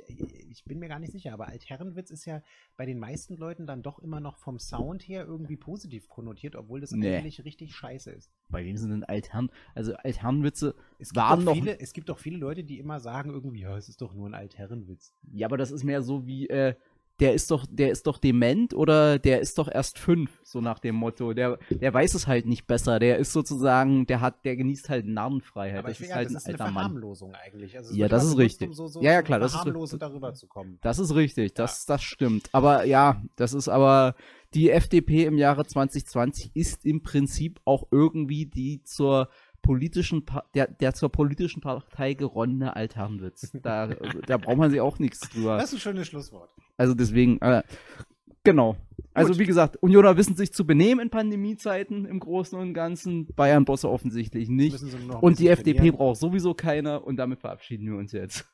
ich bin mir gar nicht sicher, aber Altherrenwitz ist ja bei den meisten Leuten dann doch immer noch vom Sound her irgendwie positiv konnotiert, obwohl das Nee. eigentlich richtig scheiße ist. Bei wem sind denn Altherren? Also Altherrenwitze Es gibt, waren doch noch. viele, es gibt doch viele Leute, die immer sagen irgendwie, ja, es ist doch nur ein Altherrenwitz. Ja, aber das ist mehr so wie, äh, der ist doch, der ist doch dement oder der ist doch erst fünf, so nach dem Motto. Der, der weiß es halt nicht besser. Der ist sozusagen, der hat, der genießt halt Narrenfreiheit. Aber das ist halt das ein ist eine alter Mann. Verharmlosung eigentlich. Also Ja, das ist richtig. Um so, so, Ja, ja, klar, das ist- darüber zu kommen. Das ist richtig, das, das stimmt. Aber ja, das ist aber, die FDP im Jahre 2020 ist im Prinzip auch irgendwie die zur politischen, Pa- der, der zur politischen Partei geronnene Altherrenwitz. Da, da braucht man sich auch nichts drüber. Das ist ein schönes Schlusswort. Also deswegen, äh, genau. Also Gut. wie gesagt, Unioner wissen sich zu benehmen in Pandemiezeiten im Großen und Ganzen, Bayern-Bosse offensichtlich nicht. Und die FDP trainieren. braucht sowieso keiner und damit verabschieden wir uns jetzt.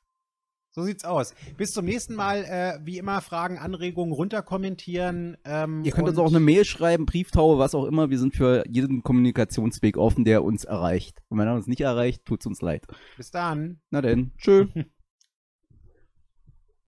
So sieht's aus. Bis zum nächsten Mal, äh, wie immer, Fragen, Anregungen runterkommentieren. Ähm, Ihr könnt uns auch eine Mail schreiben, Brieftaube, was auch immer. Wir sind für jeden Kommunikationsweg offen, der uns erreicht. Und wenn er uns nicht erreicht, tut's uns leid. Bis dann. Na denn, tschö.